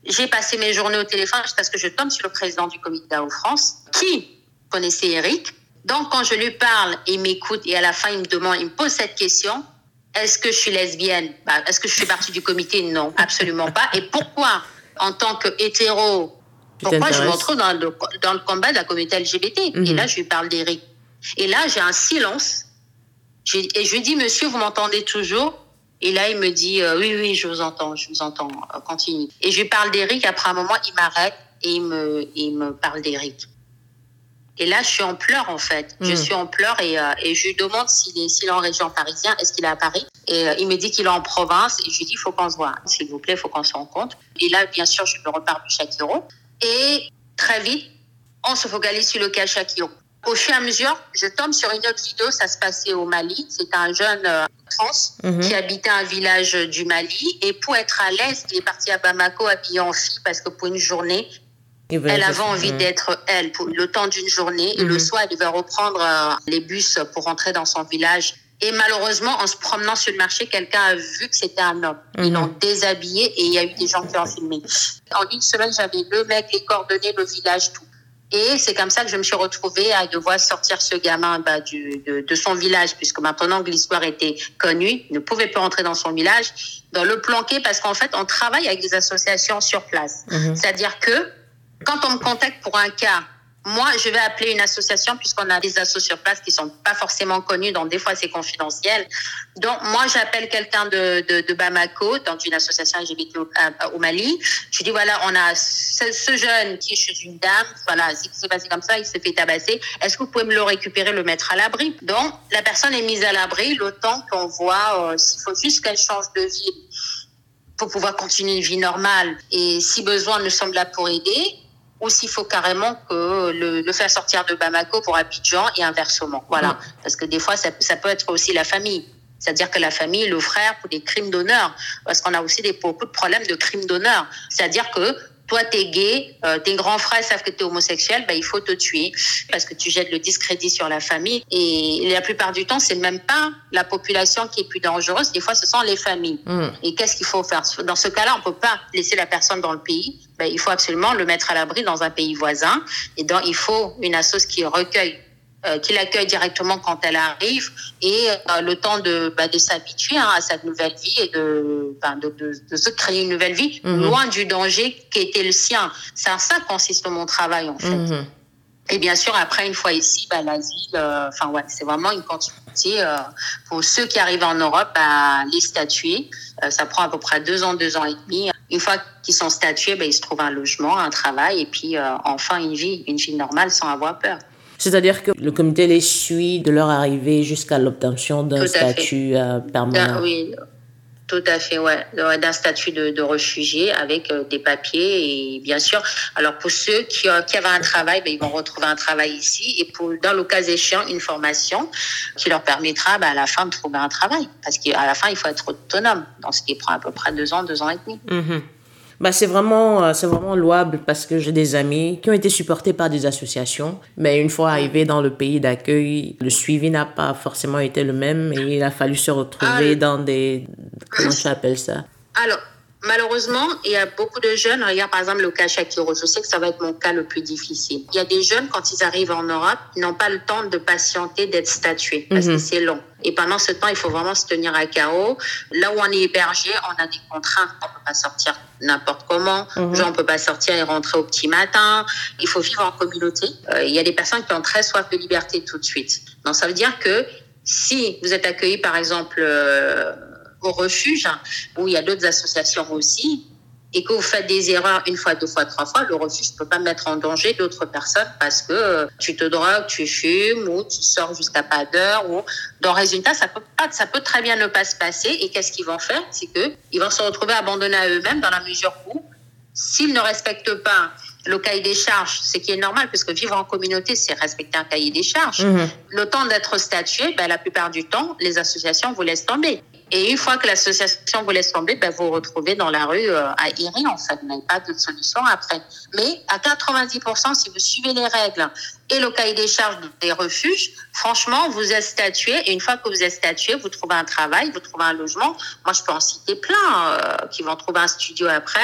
B: J'ai passé mes journées au téléphone jusqu'à ce que je tombe sur le président du comité d'AO France qui connaissait Eric. Donc, quand je lui parle, il m'écoute et à la fin, il me demande, il me pose cette question est-ce que je suis lesbienne? Bah, Est-ce que je suis partie du comité? Non, absolument pas. Et pourquoi, en tant que hétéro, pourquoi je me retrouve dans le, dans le combat de la communauté LGBT Et mhm. là, je lui parle d'Eric. Et là, j'ai un silence. Et je lui dis, monsieur, vous m'entendez toujours? Et là, il me dit, euh, oui, oui, je vous entends, je vous entends, euh, continue. Et je lui parle d'Eric. Après un moment, il m'arrête et il me, il me parle d'Eric. Et là, je suis en pleurs, en fait. Je hmm. suis en pleurs et, euh, et je lui demande s'il est, s'il est en région parisienne, est-ce qu'il est à Paris? Et euh, il me dit qu'il est en province. Et je lui dis, il faut qu'on se voit. S'il vous plaît, il faut qu'on se rencontre. Et là, bien sûr, je me reparle du Shakiro. Et très vite, on se focalise sur le cas Shakiro. Au fur et à mesure, je tombe sur une autre vidéo, ça se passait au Mali. C'est un jeune euh, trans mhm. qui habitait un village du Mali. Et pour être à l'aise, il est parti à Bamako habillé en fille parce que pour une journée, elle avait envie d'être elle pour le temps d'une journée et le mhm. soir, elle devait reprendre euh, les bus pour rentrer dans son village. Et malheureusement, en se promenant sur le marché, quelqu'un a vu que c'était un homme. Ils mhm. l'ont déshabillé et il y a eu des gens qui ont filmé. En une semaine, j'avais le mec, les coordonnées, le village, tout. Et c'est comme ça que je me suis retrouvée à devoir sortir ce gamin bah, du, de, son village, puisque maintenant que l'histoire était connue, il ne pouvait pas rentrer dans son village, dans le planquer, parce qu'en fait, on travaille avec des associations sur place. Mhm. C'est-à-dire que quand on me contacte pour un cas, moi, je vais appeler une association puisqu'on a des associations sur place qui sont pas forcément connues, donc des fois c'est confidentiel. Donc moi, j'appelle quelqu'un de, de, de, Bamako, donc une association LGBT au, au, Mali. Je dis voilà, on a ce, jeune qui est chez une dame, voilà, c'est s'est passé comme ça, il s'est fait tabasser. Est-ce que vous pouvez me le récupérer, le mettre à l'abri? Donc la personne est mise à l'abri le temps qu'on voit euh, s'il faut juste qu'elle change de ville pour pouvoir continuer une vie normale. Et si besoin, nous sommes là pour aider ou s'il faut carrément que le, le, faire sortir de Bamako pour Abidjan et inversement. Voilà. Parce que des fois, ça, ça peut être aussi la famille. C'est-à-dire que la famille, le frère, pour des crimes d'honneur. Parce qu'on a aussi des, beaucoup de problèmes de crimes d'honneur. C'est-à-dire que toi, t'es gay, euh, tes grands frères savent que t'es homosexuel, ben, il faut te tuer parce que tu jettes le discrédit sur la famille. Et la plupart du temps, c'est même pas la population qui est plus dangereuse. Des fois, ce sont les familles. Mm. Et qu'est-ce qu'il faut faire? Dans ce cas-là, on peut pas laisser la personne dans le pays. Ben, il faut absolument le mettre à l'abri dans un pays voisin. Et donc, il faut une assoce qui recueille euh, qui l'accueille directement quand elle arrive et euh, le temps de, bah, de s'habituer hein, à cette nouvelle vie et de, bah, de, de, de, se créer une nouvelle vie mhm. loin du danger qui était le sien. C'est à ça consiste mon travail en fait. Mhm. Et bien sûr, après, une fois ici, bah, l'asile, euh, enfin ouais, c'est vraiment une continuité. Euh, pour ceux qui arrivent en Europe, bah, les statuer, euh, ça prend à peu près deux ans, deux ans et demi. Une fois qu'ils sont statués, bah, ils se trouvent un logement, un travail, et puis enfin une vie, une vie normale sans avoir peur.
A: C'est-à-dire que le comité les suit de leur arrivée jusqu'à l'obtention d'un statut permanent.
B: Ah, oui, tout à fait, ouais, d'un statut de, de, réfugié avec euh, des papiers et bien sûr. Alors pour ceux qui, euh, qui avaient un travail, ben, ils vont retrouver un travail ici et pour dans le cas échéant une formation qui leur permettra ben, à la fin de trouver un travail parce qu'à la fin il faut être autonome, dans ce qui prend à peu près deux ans, deux ans et demi.
A: Mm-hmm. Bah, c'est vraiment, euh, c'est vraiment louable parce que j'ai des amis qui ont été supportés par des associations, mais une fois arrivés dans le pays d'accueil, le suivi n'a pas forcément été le même et il a fallu se retrouver ah, dans des, comment tu appelles ça?
B: Alors, Malheureusement, il y a beaucoup de jeunes, regarde par exemple le cas Shakiro, je sais que ça va être mon cas le plus difficile. Il y a des jeunes, quand ils arrivent en Europe, ils n'ont pas le temps de patienter, d'être statués, parce que mhm. c'est long. Et pendant ce temps, il faut vraiment se tenir à carreau. Là où on est hébergé, on a des contraintes. On peut pas sortir n'importe comment. Mhm. Genre, on peut pas sortir et rentrer au petit matin. Il faut vivre en communauté. Euh, il y a des personnes qui ont très soif de liberté tout de suite. Donc, ça veut dire que si vous êtes accueilli, par exemple, euh, au refuge, où il y a d'autres associations aussi, et que vous faites des erreurs une fois, deux fois, trois fois, le refuge ne peut pas mettre en danger d'autres personnes parce que euh, tu te drogues, tu fumes ou tu sors jusqu'à pas d'heure. Ou... Dans résultat, ça peut, pas, ça peut très bien ne pas se passer. Et qu'est-ce qu'ils vont faire? C'est qu'ils vont se retrouver abandonnés à eux-mêmes dans la mesure où, s'ils ne respectent pas le cahier des charges, ce qui est normal, puisque vivre en communauté, c'est respecter un cahier des charges. Mmh. Le temps d'être statué, ben, la plupart du temps, les associations vous laissent tomber. Et une fois que l'association vous laisse tomber, ben vous vous retrouvez dans la rue euh, à errer, en fait. Vous n'avez pas de solution après. Mais à 90%, si vous suivez les règles et le cahier des charges des refuges, franchement, vous êtes statué. Et une fois que vous êtes statué, vous trouvez un travail, vous trouvez un logement. Moi, je peux en citer plein euh, qui vont trouver un studio après,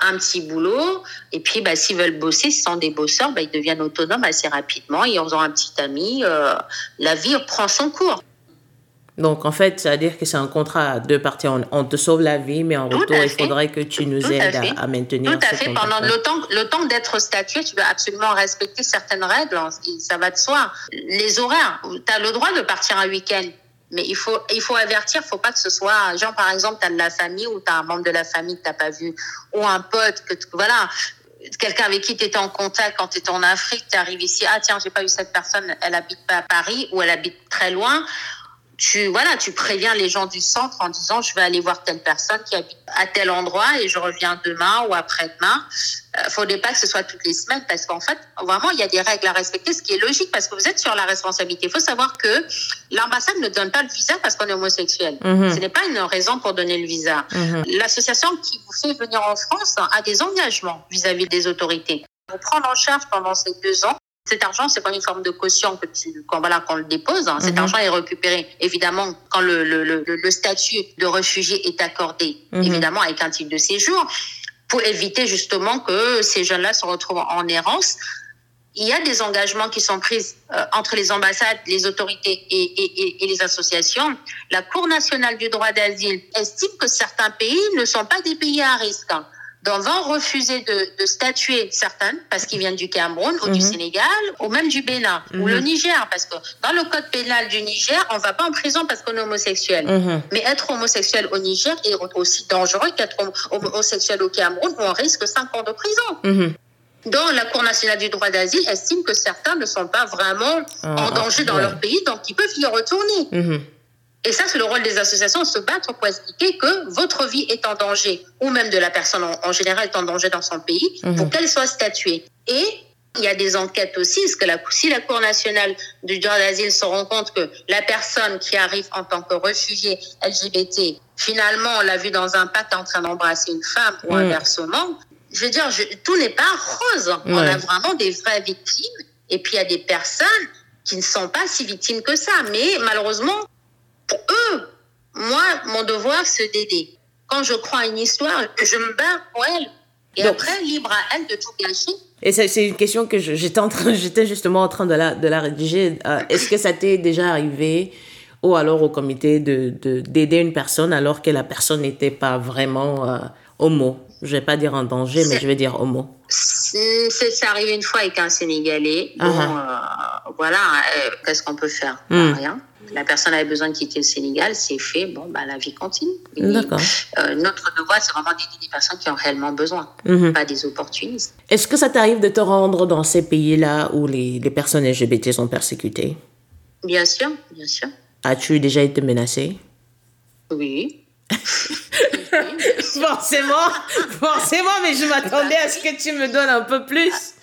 B: un petit boulot. Et puis, ben, s'ils veulent bosser, s'ils sont des bosseurs, ben, ils deviennent autonomes assez rapidement. Et en faisant un petit ami, euh, la vie prend son cours.
A: Donc, en fait, ça veut dire que c'est un contrat à deux parties. On, te sauve la vie, mais en retour, il faudrait que tu nous aides à, maintenir
B: Tout à fait. Pendant le temps, le temps d'être statué, tu dois absolument respecter certaines règles. Ça va de soi. Les horaires, tu as le droit de partir un week-end. Mais il faut, il faut avertir, faut pas que ce soit, genre, par exemple, tu as de la famille ou tu as un membre de la famille que tu pas vu, ou un pote, que voilà, quelqu'un avec qui tu étais en contact quand tu étais en Afrique, tu arrives ici, ah tiens, j'ai pas eu cette personne, elle habite pas à Paris ou elle habite très loin tu voilà, tu préviens les gens du centre en disant je vais aller voir telle personne qui habite à tel endroit et je reviens demain ou après-demain. Il euh, faudrait pas que ce soit toutes les semaines parce qu'en fait, vraiment, il y a des règles à respecter, ce qui est logique parce que vous êtes sur la responsabilité. Il faut savoir que l'ambassade ne donne pas le visa parce qu'on est homosexuel. Mhm. Ce n'est pas une raison pour donner le visa. Mhm. L'association qui vous fait venir en France a des engagements vis-à-vis -vis des autorités. Vous prendre en charge pendant ces deux ans cet argent, c'est pas une forme de caution que tu, quand voilà, qu'on le dépose. Hein. Cet mhm. argent est récupéré, évidemment, quand le, le, le, le statut de réfugié est accordé, mhm. évidemment, avec un titre de séjour, pour éviter justement que ces jeunes-là se retrouvent en errance. Il y a des engagements qui sont pris euh, entre les ambassades, les autorités et, et, et, les associations. La Cour nationale du droit d'asile estime que certains pays ne sont pas des pays à risque. Donc vont refuser de, de statuer certaines parce qu'ils viennent du Cameroun ou du mhm. Sénégal ou même du Bénin ou le mhm. Niger parce que dans le code pénal du Niger on va pas en prison parce qu'on est homosexuel mhm. mais être homosexuel au Niger est aussi dangereux qu'être homosexuel au Cameroun où on risque 5 ans de prison donc, la Cour nationale du droit d'asile estime que certains ne sont pas vraiment ah, en danger dans leur pays, donc ils peuvent y retourner. Et ça, c'est le rôle des associations, se battre pour expliquer que votre vie est en danger, ou même de la personne en, général est en danger dans son pays, mhm. pour qu'elle soit statuée. Et il y a des enquêtes aussi, parce que la, si la Cour nationale du droit d'asile se rend compte que la personne qui arrive en tant que réfugié LGBT, finalement, on l'a vu dans un pacte en train d'embrasser une femme ou mhm. inversement, je veux dire, tout n'est pas rose. On a vraiment des vraies victimes. Et puis, il y a des personnes qui ne sont pas si victimes que ça. Mais malheureusement, pour eux, moi, mon devoir, c'est d'aider. Quand je crois à une histoire, je me bats pour elle. Et après, libre à elle de tout gâcher.
A: Et c'est une question que j'étais j'étais justement en train de la, de la rédiger. Euh, est-ce que ça t'est déjà arrivé ou alors au comité de d'aider une personne alors que la personne n'était pas vraiment euh, homo Je vais pas dire en danger, mais je vais dire homo.
B: C'est arrivé une fois avec un Sénégalais. Bon, uh-huh. euh, voilà, euh, qu'est-ce qu'on peut faire hmm. Rien. La personne avait besoin de quitter le Sénégal, c'est fait. Bon, bah, la vie continue. D'accord. Euh, notre devoir, c'est vraiment d'aider des personnes qui ont réellement besoin, mm-hmm. pas des opportunistes.
A: Est-ce que ça t'arrive de te rendre dans ces pays-là où les, les personnes LGBT sont persécutées?
B: Bien sûr, bien sûr.
A: As-tu déjà été menacée?
B: Oui.
A: forcément, forcément, mais je m'attendais à ce que tu me donnes un peu plus.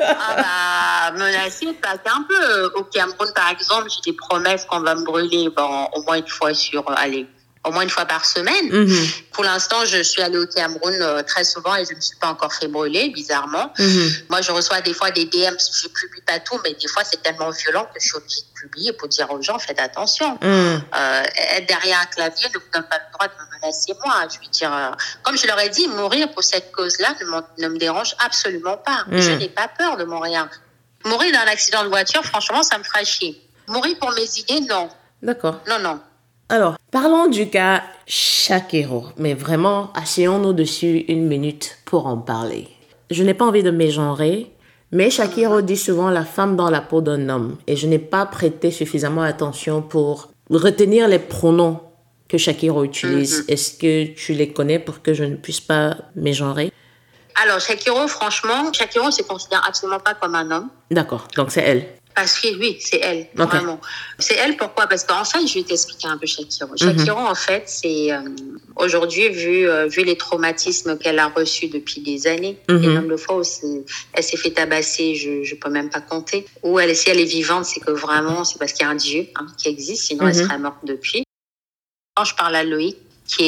B: ah bah, menacée, pas un peu. Au Cameroun, par exemple, j'ai des promesses qu'on va me brûler bon, au moins une fois sur, allez, au moins une fois par semaine. Mhm. Pour l'instant, je suis allée au Cameroun euh, très souvent et je ne me suis pas encore fait brûler, bizarrement. Mhm. Moi, je reçois des fois des DM, je ne publie pas tout, mais des fois, c'est tellement violent que je suis obligée de publier pour dire aux gens, faites attention. Mhm. Euh, être derrière un clavier ne vous donne pas le droit de me menacer moi. Je veux dire, euh, comme je leur ai dit, mourir pour cette cause-là ne, me dérange absolument pas. Je n'ai pas peur de mourir. Mourir dans un accident de voiture, franchement, ça me fera chier. Mourir pour mes idées, non.
A: D'accord.
B: Non, non.
A: Alors, parlons du cas Shakiro, mais vraiment, asseyons-nous dessus une minute pour en parler. Je n'ai pas envie de mégenrer, mais Shakiro dit souvent la femme dans la peau d'un homme, et je n'ai pas prêté suffisamment attention pour retenir les pronoms que Shakiro utilise. Mm-hmm. Est-ce que tu les connais pour que je ne puisse pas mégenrer?
B: Alors, Shakiro, franchement, Shakiro se considère absolument pas comme un homme.
A: D'accord, donc c'est elle.
B: Parce que oui, c'est elle, vraiment. C'est elle, pourquoi? Parce qu'en fait, je vais t'expliquer un peu Shakiro. Mhm. Shakiro, en fait, c'est euh, aujourd'hui, vu, euh, vu les traumatismes qu'elle a reçus depuis des années, et mhm. même le fois où elle s'est fait tabasser, je ne peux même pas compter, ou elle, si elle est vivante, c'est que vraiment, c'est parce qu'il y a un Dieu hein, qui existe, sinon elle mhm. serait morte depuis. Quand je parle à Loïc, qui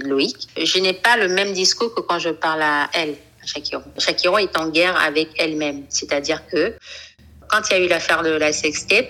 B: est Loïc, je n'ai pas le même discours que quand je parle à elle. Shakiro. Shakiro est en guerre avec elle-même. C'est-à-dire que quand il y a eu l'affaire de la sextape,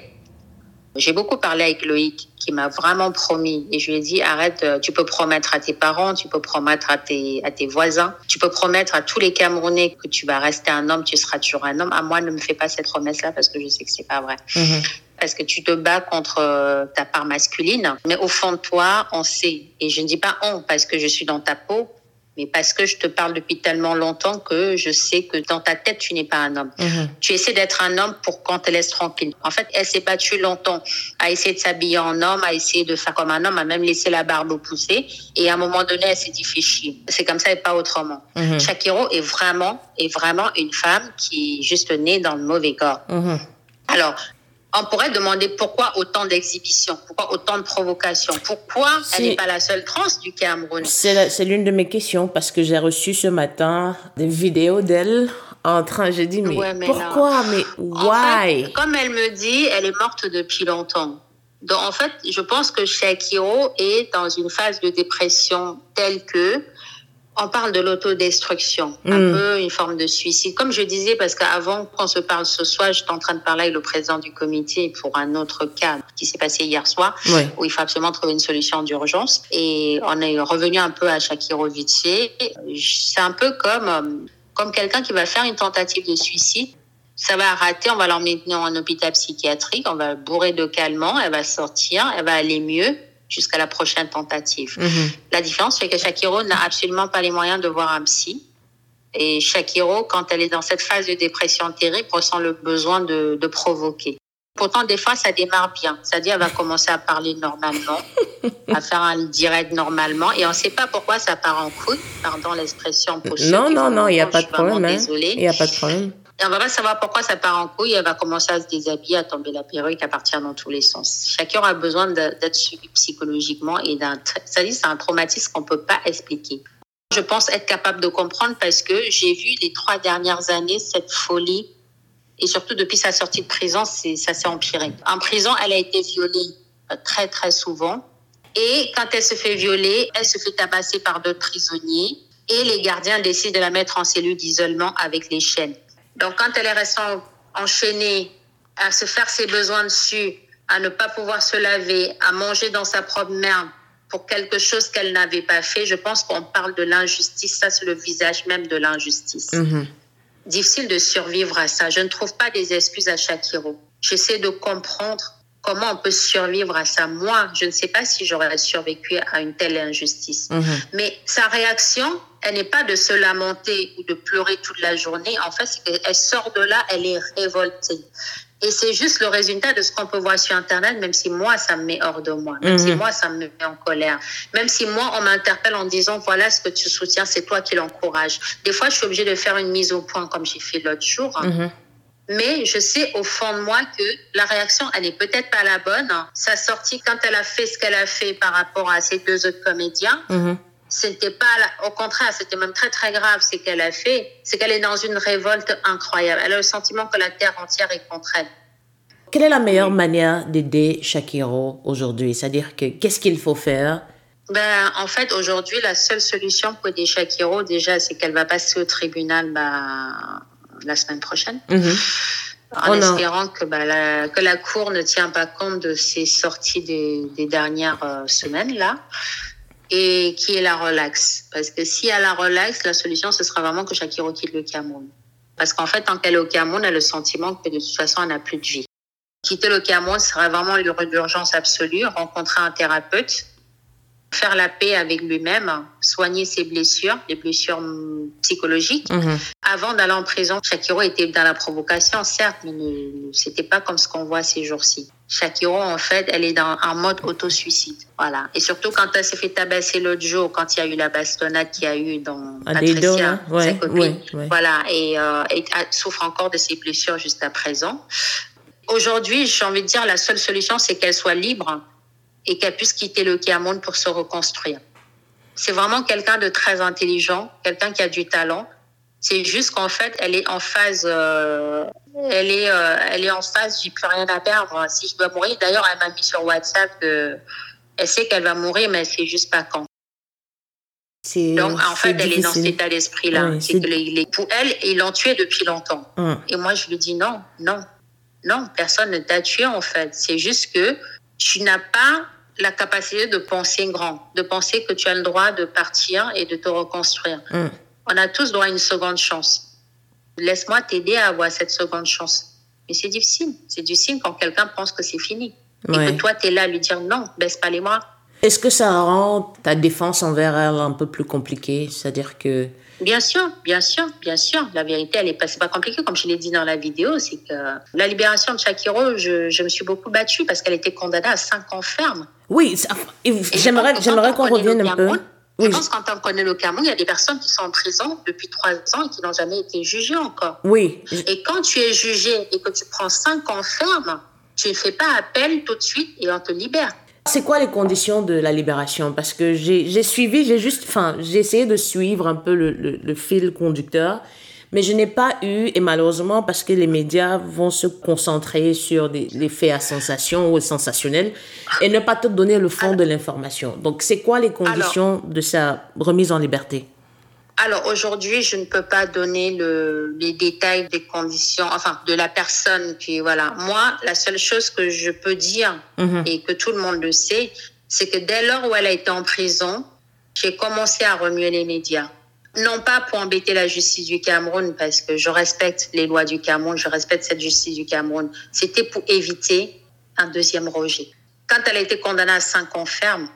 B: j'ai beaucoup parlé avec Loïc qui m'a vraiment promis et je lui ai dit arrête, euh, tu peux promettre à tes parents, tu peux promettre à tes, à tes voisins, tu peux promettre à tous les Camerounais que tu vas rester un homme, tu seras toujours un homme. À moi, ne me fais pas cette promesse-là parce que je sais que c'est pas vrai. Mhm. Parce que tu te bats contre euh, ta part masculine, mais au fond de toi, on sait. Et je ne dis pas on parce que je suis dans ta peau, mais parce que je te parle depuis tellement longtemps que je sais que dans ta tête, tu n'es pas un homme. Mhm. Tu essaies d'être un homme pour qu'on te laisse tranquille. En fait, elle s'est battue longtemps à essayer de s'habiller en homme, à essayer de faire comme un homme, à même laisser la barbe pousser. Et à un moment donné, elle s'est dit, fais chier. C'est comme ça et pas autrement. Mhm. Shakiro est vraiment, est vraiment une femme qui est juste née dans le mauvais corps. Mhm. Alors, on pourrait demander pourquoi autant d'exhibitions, pourquoi autant de provocations, pourquoi elle n'est pas la seule trans du Cameroun?
A: C'est l'une de mes questions parce que j'ai reçu ce matin des vidéos d'elle en train, j'ai dit mais, pourquoi, mais why?
B: comme elle me dit, elle est morte depuis longtemps. Donc en fait, je pense que Shakiro est dans une phase de dépression telle que on parle de l'autodestruction, un hmm. peu une forme de suicide. Comme je disais, parce qu'avant qu'on se parle ce soir, j'étais en train de parler avec le président du comité pour un autre cas qui s'est passé hier soir, où il faut absolument trouver une solution d'urgence. Et on est revenu un peu à Shakiro C'est un peu comme, euh, comme quelqu'un qui va faire une tentative de suicide. Ça va rater, on va l'emmener en hôpital psychiatrique, on va bourrer de calmant, elle va sortir, elle va aller mieux jusqu'à la prochaine tentative. Mhm. La différence, c'est que Shakiro n'a absolument pas les moyens de voir un psy. Et Shakiro, quand elle est dans cette phase de dépression terrible, ressent le besoin de, de provoquer. Pourtant, des fois, ça démarre bien. C'est-à-dire, elle va commencer à parler normalement, à faire un direct normalement, et on ne sait pas pourquoi ça part en couille. Pardon l'expression.
A: Non, non, non, il n'y a pas de problème. Hein. Il n'y a pas de problème.
B: Et on va pas savoir pourquoi ça part en couille. Elle va commencer à se déshabiller, à tomber la perruque, à partir dans tous les sens. Chacun a besoin d'être suivi psychologiquement et d'un, ça dit, c'est un traumatisme qu'on peut pas expliquer. Je pense être capable de comprendre parce que j'ai vu les trois dernières années cette folie et surtout depuis sa sortie de prison, ça s'est empiré. En prison, elle a été violée euh, très très souvent. Et quand elle se fait violer, elle se fait tabasser par d'autres prisonniers et les gardiens décident de la mettre en cellule d'isolement avec les chaînes. Donc, quand elle est restée enchaînée à se faire ses besoins dessus, à ne pas pouvoir se laver, à manger dans sa propre merde pour quelque chose qu'elle n'avait pas fait, je pense qu'on parle de l'injustice. Ça, c'est le visage même de l'injustice. Mm-hmm. Difficile de survivre à ça. Je ne trouve pas des excuses à Shakiro. J'essaie de comprendre comment on peut survivre à ça. Moi, je ne sais pas si j'aurais survécu à une telle injustice. Mm-hmm. Mais sa réaction, elle n'est pas de se lamenter ou de pleurer toute la journée. En fait, elle sort de là, elle est révoltée. Et c'est juste le résultat de ce qu'on peut voir sur Internet, même si moi, ça me met hors de moi, même si mhm. moi, ça me met en colère, même si moi, on m'interpelle en disant, voilà ce que tu soutiens, c'est toi qui l'encourage. Des fois, je suis obligée de faire une mise au point, comme j'ai fait l'autre jour. Mhm. Mais je sais au fond de moi que la réaction, elle n'est peut-être pas la bonne. Sa sortie, quand elle a fait ce qu'elle a fait par rapport à ces deux autres comédiens, mhm c'était pas, au contraire, c'était même très très grave ce qu'elle a fait, c'est qu'elle est dans une révolte incroyable. Elle a le sentiment que la terre entière est contre elle.
A: Quelle est la meilleure manière d'aider Shakiro aujourd'hui? C'est-à-dire que qu'est-ce qu'il faut faire?
B: Ben, en fait, aujourd'hui, la seule solution pour aider Shakiro, déjà, c'est qu'elle va passer au tribunal bah, la semaine prochaine. Mhm. En oh espérant que, bah, la, que la Cour ne tient pas compte de ces sorties des, des dernières euh, semaines, là et qui est la relax. Parce que si elle la relax, la solution, ce sera vraiment que Shakiro quitte le Cameroun. Parce qu'en fait, tant qu'elle est au Cameroun, elle a le sentiment que de toute façon, elle n'a plus de vie. Quitter le Cameroun serait vraiment l'urgence absolue, rencontrer un thérapeute faire la paix avec lui-même, soigner ses blessures, les blessures hum, psychologiques. Mhm. Avant d'aller en prison, Shakiro était dans la provocation, certes, mais c'était pas comme ce qu'on voit ces jours-ci. Shakiro, en fait, elle est dans un mode auto-suicide. Voilà. Et surtout quand elle s'est fait tabasser l'autre jour, quand il y a eu la bastonnade qu'il y a eu dans
A: à Patricia, hein? sa copine.
B: Voilà. Et, euh, elle souffre encore de ses blessures jusqu'à présent. Aujourd'hui, j'ai envie de dire, la seule solution, c'est qu'elle soit libre et qu'elle puisse quitter le Cameroun pour se reconstruire. C'est vraiment quelqu'un de très intelligent, quelqu'un qui a du talent. C'est juste qu'en fait, elle est en phase, euh, elle est, euh, elle est en phase, j'ai plus rien à perdre. Si je dois mourir, d'ailleurs, elle m'a mis sur WhatsApp que elle sait qu'elle va mourir, mais elle sait juste pas quand. Donc, en fait, elle est dans cet état d'esprit-là. pour elle, ils l'ont tué depuis longtemps. Hum. Et moi, je lui dis non, non, non, personne ne t'a tué, en fait. C'est juste que tu n'as pas la capacité de penser grand, de penser que tu as le droit de partir et de te reconstruire. On a tous droit à une seconde chance. Laisse-moi t'aider à avoir cette seconde chance. Mais c'est difficile. C'est difficile quand quelqu'un pense que c'est fini. Et que toi, tu es là à lui dire non, baisse pas les bras.
A: Est-ce que ça rend ta défense envers elle un peu plus compliquée? C'est-à-dire que
B: Bien sûr, bien sûr, bien sûr. La vérité, elle est pas, pas compliqué, comme je l'ai dit dans la vidéo, c'est que la libération de Shakiro, je, je me suis beaucoup battue parce qu'elle était condamnée à 5 ans ferme.
A: Oui, j'aimerais, j'aimerais qu'on revienne un peu.
B: Je pense qu'en tant qu'on connaît le Cameroun, il y a des personnes qui sont en prison depuis trois ans et qui n'ont jamais été jugées encore.
A: Oui.
B: Et quand tu es jugé et que tu prends cinq ans ferme, tu ne fais pas appel tout de suite et on te libère.
A: C'est quoi les conditions de la libération? Parce que j'ai suivi, j'ai juste, enfin, j'ai essayé de suivre un peu le, le, fil conducteur, mais je n'ai pas eu, et malheureusement, parce que les médias vont se concentrer sur des, les faits à sensation ou sensationnels et ne pas te donner le fond de l'information. Donc, c'est quoi les conditions de sa remise en liberté?
B: Alors aujourd'hui, je ne peux pas donner le, les détails des conditions, enfin de la personne qui voilà. Moi, la seule chose que je peux dire mhm. et que tout le monde le sait, c'est que dès lors où elle a été en prison, j'ai commencé à remuer les médias. Non pas pour embêter la justice du Cameroun, parce que je respecte les lois du Cameroun, je respecte cette justice du Cameroun. C'était pour éviter un deuxième rejet. Quand elle a été condamnée à cinq ans ferme,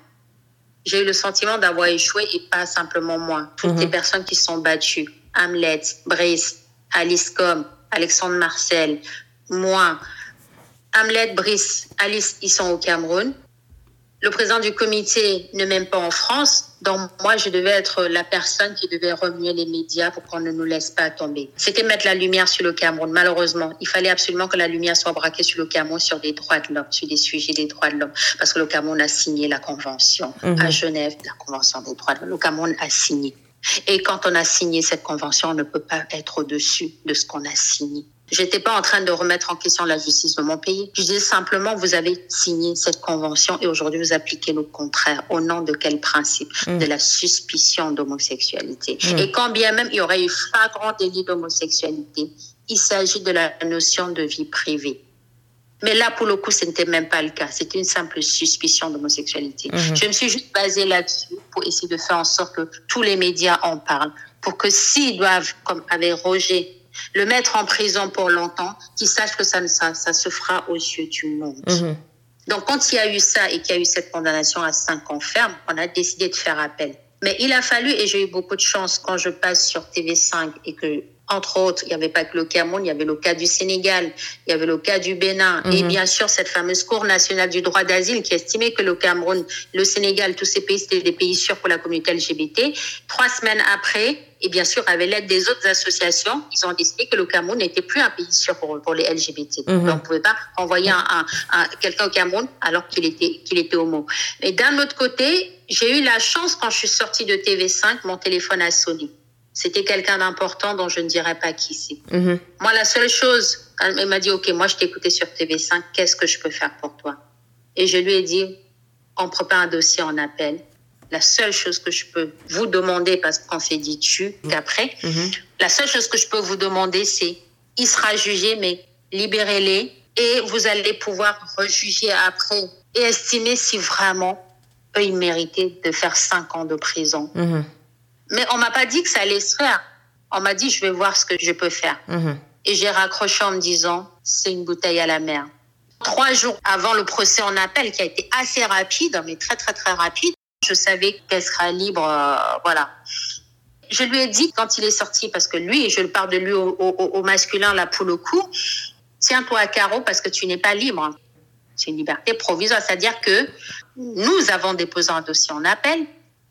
B: j'ai eu le sentiment d'avoir échoué et pas simplement moi. Toutes mhm. les personnes qui sont battues, Hamlet, Brice, Alice Com, Alexandre Marcel, moi, Hamlet, Brice, Alice, ils sont au Cameroun. Le président du comité ne m'aime pas en France. Donc, moi, je devais être la personne qui devait remuer les médias pour qu'on ne nous laisse pas tomber. C'était mettre la lumière sur le Cameroun. Malheureusement, il fallait absolument que la lumière soit braquée sur le Cameroun, sur les droits de l'homme, sur des sujets des droits de l'homme. Parce que le Cameroun a signé la convention mhm. à Genève, la convention des droits de l'homme. Le Cameroun a signé. Et quand on a signé cette convention, on ne peut pas être au-dessus de ce qu'on a signé. J'étais pas en train de remettre en question la justice de mon pays. Je disais simplement, vous avez signé cette convention et aujourd'hui vous appliquez le contraire. Au nom de quel principe? Mm. De la suspicion d'homosexualité. Mm. Et quand bien même il y aurait eu flagrant délit d'homosexualité, il s'agit de la notion de vie privée. Mais là, pour le coup, ce n'était même pas le cas. C'était une simple suspicion d'homosexualité. Mm-hmm. Je me suis juste basée là-dessus pour essayer de faire en sorte que tous les médias en parlent. Pour que s'ils doivent, comme avec Roger, le mettre en prison pour longtemps, qu'il sache que ça, ça, ça se fera aux yeux du monde. Mhm. Donc, quand il y a eu ça et qu'il y a eu cette condamnation à cinq ans ferme, on a décidé de faire appel. Mais il a fallu, et j'ai eu beaucoup de chance quand je passe sur TV5 et que entre autres, il n'y avait pas que le Cameroun, il y avait le cas du Sénégal, il y avait le cas du Bénin, et mhm. bien sûr cette fameuse Cour nationale du droit d'asile qui estimait que le Cameroun, le Sénégal, tous ces pays, c'était des pays sûrs pour la communauté LGBT. Trois semaines après, et bien sûr avec l'aide des autres associations, ils ont décidé que le Cameroun n'était plus un pays sûr pour, pour les LGBT. Mhm. Donc on ne pouvait pas envoyer un, un, quelqu'un au Cameroun alors qu'il était, qu'il était homo. Mais d'un autre côté, j'ai eu la chance quand je suis sortie de TV5, mon téléphone a sonné. C'était quelqu'un d'important dont je ne dirais pas qui c'est. Mhm. Moi, la seule chose, elle m'a dit, OK, moi, je t'ai écouté sur TV5, qu'est-ce que je peux faire pour toi? Et je lui ai dit, on prépare un dossier en appel. La seule chose que je peux vous demander, parce qu'on s'est dit tu qu'après, mhm. la seule chose que je peux vous demander, c'est, il sera jugé, mais libérez-les et vous allez pouvoir rejuger après et estimer si vraiment eux, ils méritaient de faire cinq ans de prison. Mhm. Mais on m'a pas dit que ça allait se faire. On m'a dit, je vais voir ce que je peux faire. Mhm. Et j'ai raccroché en me disant, c'est une bouteille à la mer. Trois jours avant le procès en appel, qui a été assez rapide, mais très, très, très rapide, je savais qu'elle sera libre. Euh, voilà. Je lui ai dit, quand il est sorti, parce que lui, je parle de lui au, masculin, là, pour le coup, tiens-toi à carreau parce que tu n'es pas libre. C'est une liberté provisoire. C'est-à-dire que nous avons déposé un dossier en appel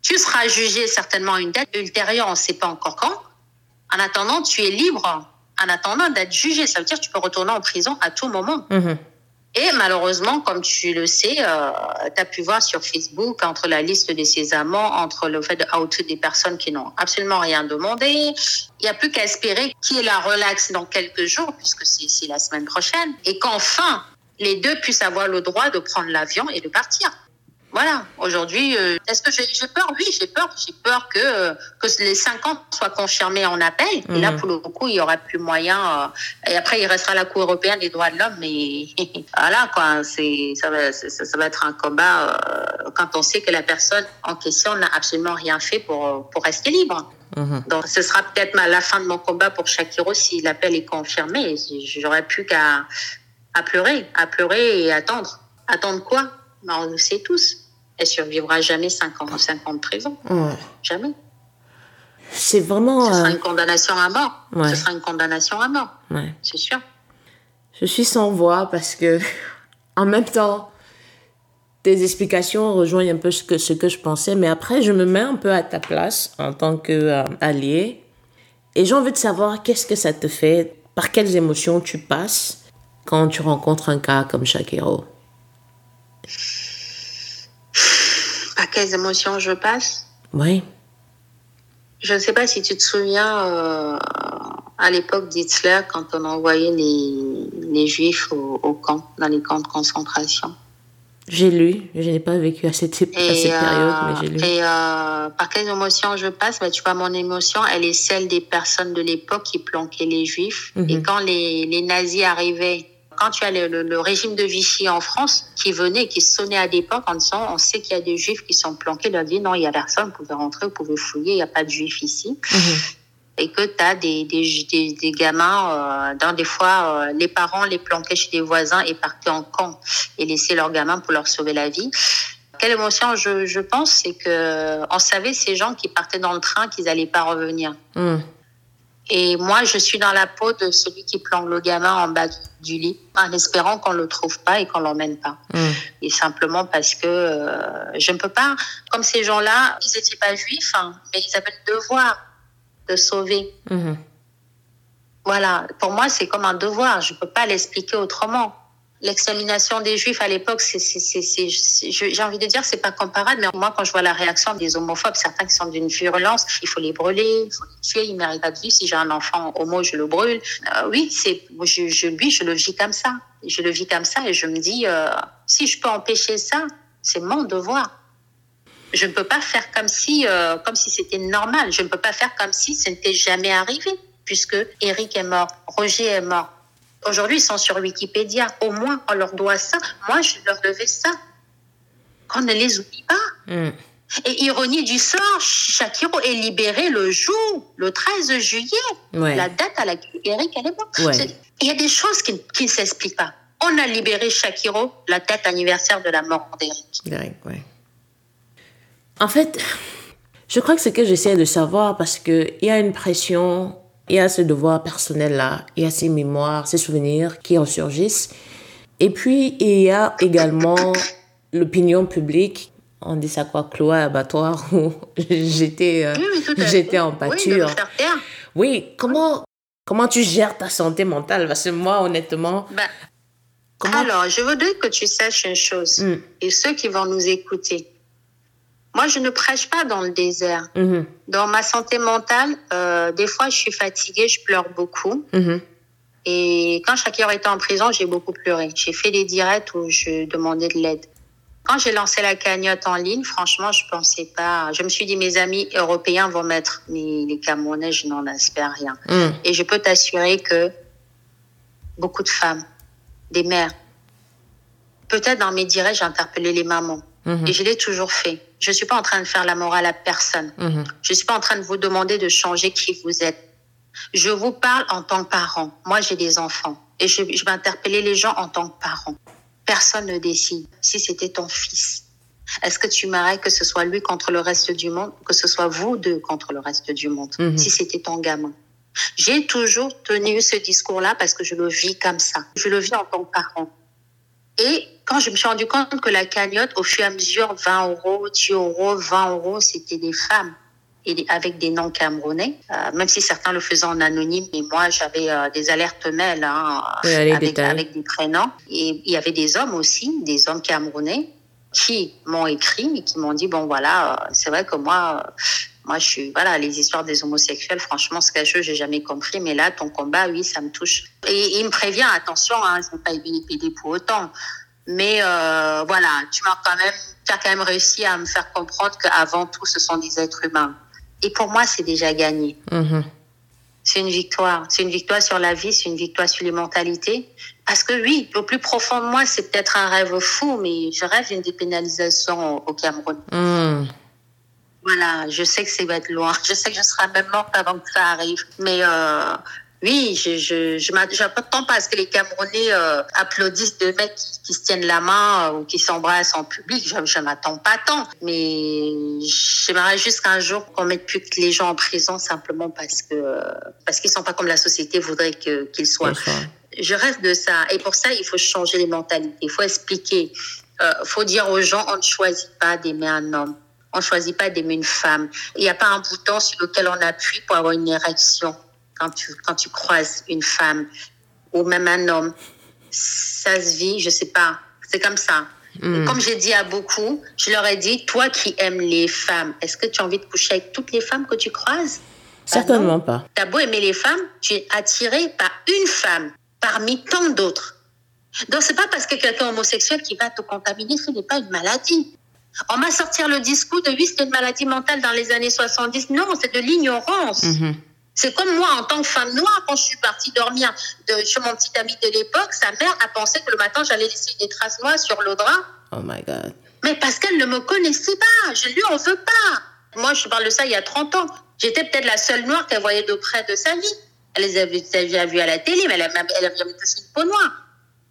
B: tu seras jugé certainement une date ultérieure, on ne sait pas encore quand. En attendant, tu es libre. En attendant d'être jugé, ça veut dire que tu peux retourner en prison à tout moment. Mhm. Et malheureusement, comme tu le sais, euh, tu as pu voir sur Facebook, entre la liste de ses amants, entre le fait de out des personnes qui n'ont absolument rien demandé, il n'y a plus qu'à espérer qu'il la relaxe dans quelques jours, puisque c'est la semaine prochaine, et qu'enfin, les deux puissent avoir le droit de prendre l'avion et de partir. Voilà, aujourd'hui, euh, est-ce que j'ai peur? Oui, j'ai peur. J'ai peur que, euh, que les 50 soient confirmés en appel. Et là, mhm. pour le coup, il n'y aura plus moyen. Euh, et après, il restera la Cour européenne des droits de l'homme. Mais voilà, quoi. Ça va, ça, va être un combat quand on sait que la personne en question n'a absolument rien fait pour, pour rester libre. Mhm. Donc, ce sera peut-être la fin de mon combat pour Shakiro si l'appel est confirmé. J'aurais plus qu'à à pleurer, à pleurer et attendre. Attendre quoi? Bah, on le sait tous. Elle survivra jamais 5 ans, 5 ans de prison. Jamais.
A: C'est vraiment.
B: Ce sera euh, une condamnation à mort. Ce sera une condamnation à mort. C'est sûr.
A: Je suis sans voix parce que, en même temps, tes explications rejoignent un peu ce que, ce que je pensais, mais après, je me mets un peu à ta place en tant qu'allié. et j'ai envie de savoir qu'est-ce que ça te fait, par quelles émotions tu passes quand tu rencontres un cas comme Shakiro?
B: Par quelles émotions je passe
A: Oui.
B: Je ne sais pas si tu te souviens, euh, à l'époque d'Hitler, quand on envoyait les, les Juifs au, camp, dans les camps de concentration.
A: J'ai lu, je n'ai pas vécu à cette, cette période, mais j'ai lu.
B: Et euh, par quelles émotions je passe? Bah, Tu vois, mon émotion, elle est celle des personnes de l'époque qui planquaient les Juifs. Et mhm. quand les, les nazis arrivaient quand tu as le, régime de Vichy en France qui venait, qui sonnait à des portes en disant on sait qu'il y a des juifs qui sont planqués, a dit non, il y a personne, vous pouvez rentrer, vous pouvez fouiller, il n'y a pas de juifs ici. Mhm. Et que tu as des, des, des, gamins, euh, dans des fois, euh, les parents les planquaient chez des voisins et partaient en camp et laissaient leurs gamins pour leur sauver la vie. Quelle émotion je, je pense, c'est que on savait ces gens qui partaient dans le train qu'ils n'allaient pas revenir. Mhm. Et moi, je suis dans la peau de celui qui plante le gamin en bas du lit, en espérant qu'on le trouve pas et qu'on l'emmène pas. Mm. Et simplement parce que euh, je ne peux pas, comme ces gens-là, ils n'étaient pas juifs, hein, mais ils avaient le devoir de sauver. Mm-hmm. Voilà, pour moi, c'est comme un devoir. Je ne peux pas l'expliquer autrement l'extermination des juifs à l'époque, c'est, j'ai envie de dire, c'est pas comparable, mais moi, quand je vois la réaction des homophobes, certains qui sont d'une violence, il faut les brûler, il faut les tuer, ils méritent pas de vivre. Si j'ai un enfant homo, je le brûle. Euh, oui, c'est, je, je, le vis comme ça. Je le vis comme ça et je me dis, euh, si je peux empêcher ça, c'est mon devoir. Je ne peux pas faire comme si, euh, comme si c'était normal. Je ne peux pas faire comme si ce n'était jamais arrivé, puisque Eric est mort, Roger est mort, Aujourd'hui, ils sont sur Wikipédia. Au moins, on leur doit ça. Moi, je leur devais ça. Qu'on ne les oublie pas. Hmm. Et ironie du sort, Shakiro est libéré le jour, le 13 juillet, la date à laquelle Eric est mort. Il y a des choses qui, ne s'expliquent pas. On a libéré Shakiro la date anniversaire de la mort d'Eric.
A: En fait, Je crois que c'est que j'essaie de savoir parce qu'il y a une pression, il y a ce devoir personnel-là, il y a ces mémoires, ces souvenirs qui ressurgissent. Et puis, il y a également l'opinion publique. On dit ça quoi, Chloé abattoir où j'étais euh, j'étais en pâture. Oui, comment comment tu gères ta santé mentale? Parce que moi, honnêtement,
B: bah, alors je voudrais que tu saches une chose hmm. et ceux qui vont nous écouter. Moi, je ne prêche pas dans le désert. Mm-hmm. Dans ma santé mentale, euh, des fois, je suis fatiguée, je pleure beaucoup. Mm-hmm. Et quand Shakira était en prison, j'ai beaucoup pleuré. J'ai fait des directs où je demandais de l'aide. Quand j'ai lancé la cagnotte en ligne, franchement, je pensais pas. Je me suis dit, mes amis européens vont mettre, mais les Camerounais, je n'en espère rien. Mm. Et je peux t'assurer que beaucoup de femmes, des mères, peut-être dans mes directs, j'ai interpellé les mamans. Et je l'ai toujours fait. Je suis pas en train de faire la morale à personne. Mm-hmm. Je suis pas en train de vous demander de changer qui vous êtes. Je vous parle en tant que parent. Moi, j'ai des enfants. Et je, je vais interpeller les gens en tant que parent. Personne ne décide. Si c'était ton fils, est-ce que tu m'aimerais que ce soit lui contre le reste du monde, que ce soit vous deux contre le reste du monde, mm-hmm. si c'était ton gamin? J'ai toujours tenu ce discours-là parce que je le vis comme ça. Je le vis en tant que parent. Et quand je me suis rendu compte que la cagnotte, au fur et à mesure, 20 euros, 10 euros, 20 euros, c'était des femmes et avec des noms camerounais, euh, même si certains le faisaient en anonyme, mais moi j'avais euh, des alertes mail hein, avec, avec, des prénoms. Et il y avait des hommes aussi, des hommes camerounais, qui m'ont écrit et qui m'ont dit bon voilà, euh, c'est vrai que moi, moi je suis voilà les histoires des homosexuels, franchement ce je j'ai jamais compris, mais là ton combat, oui, ça me touche. Et, il me prévient attention, hein, ne pas aider pour autant. Mais euh, voilà, tu m'as quand même, tu as quand même réussi à me faire comprendre qu'avant tout, ce sont des êtres humains. Et pour moi, c'est déjà gagné. Mm-hmm. C'est une victoire. C'est une victoire sur la vie, c'est une victoire sur les mentalités. Parce que oui, au plus profond de moi, c'est peut-être un rêve fou, mais je rêve d'une dépénalisation au, Cameroun. Mm. Voilà, je sais que c'est va être loin. Je sais que je serai même morte avant que ça arrive. Mais euh, oui, je je je m'attends pas à ce que les Camerounais euh, applaudissent deux mecs qui, se tiennent la main euh, ou qui s'embrassent en public. Je, je m'attends pas tant, mais j'aimerais juste qu'un jour qu'on mette plus que les gens en prison simplement parce que parce qu'ils sont pas comme la société voudrait qu'ils soient. Je rêve de ça et pour ça il faut changer les mentalités. Il faut expliquer. Euh, faut dire aux gens on ne choisit pas d'aimer un homme. On choisit pas d'aimer une femme. Il n'y a pas un bouton sur lequel on appuie pour avoir une érection quand tu, quand tu croises une femme ou même un homme, ça se vit, je sais pas. C'est comme ça. Hmm. Comme j'ai dit à beaucoup, je leur ai dit, toi qui aimes les femmes, est-ce que tu as envie de coucher avec toutes les femmes que tu croises?
A: Certainement pas.
B: Tu as beau aimer les femmes, tu es attiré par une femme parmi tant d'autres. Donc c'est pas parce que quelqu'un homosexuel qui va te contaminer, ce n'est pas une maladie. On m'a sorti le discours de oui, c'est une maladie mentale dans les années 70. Non, c'est de l'ignorance. Mhm. C'est comme moi, en tant que femme noire, quand je suis partie dormir de, chez mon petit ami de l'époque, sa mère a pensé que le matin, j'allais laisser des traces noires sur le drap.
A: Oh my God.
B: Mais parce qu'elle ne me connaissait pas. Je lui en veux pas. Moi, je parle de ça il y a 30 ans. J'étais peut-être la seule noire qu'elle voyait de près de sa vie. Elle les avait déjà vues à la télé, mais elle avait, elle avait touché une peau noire.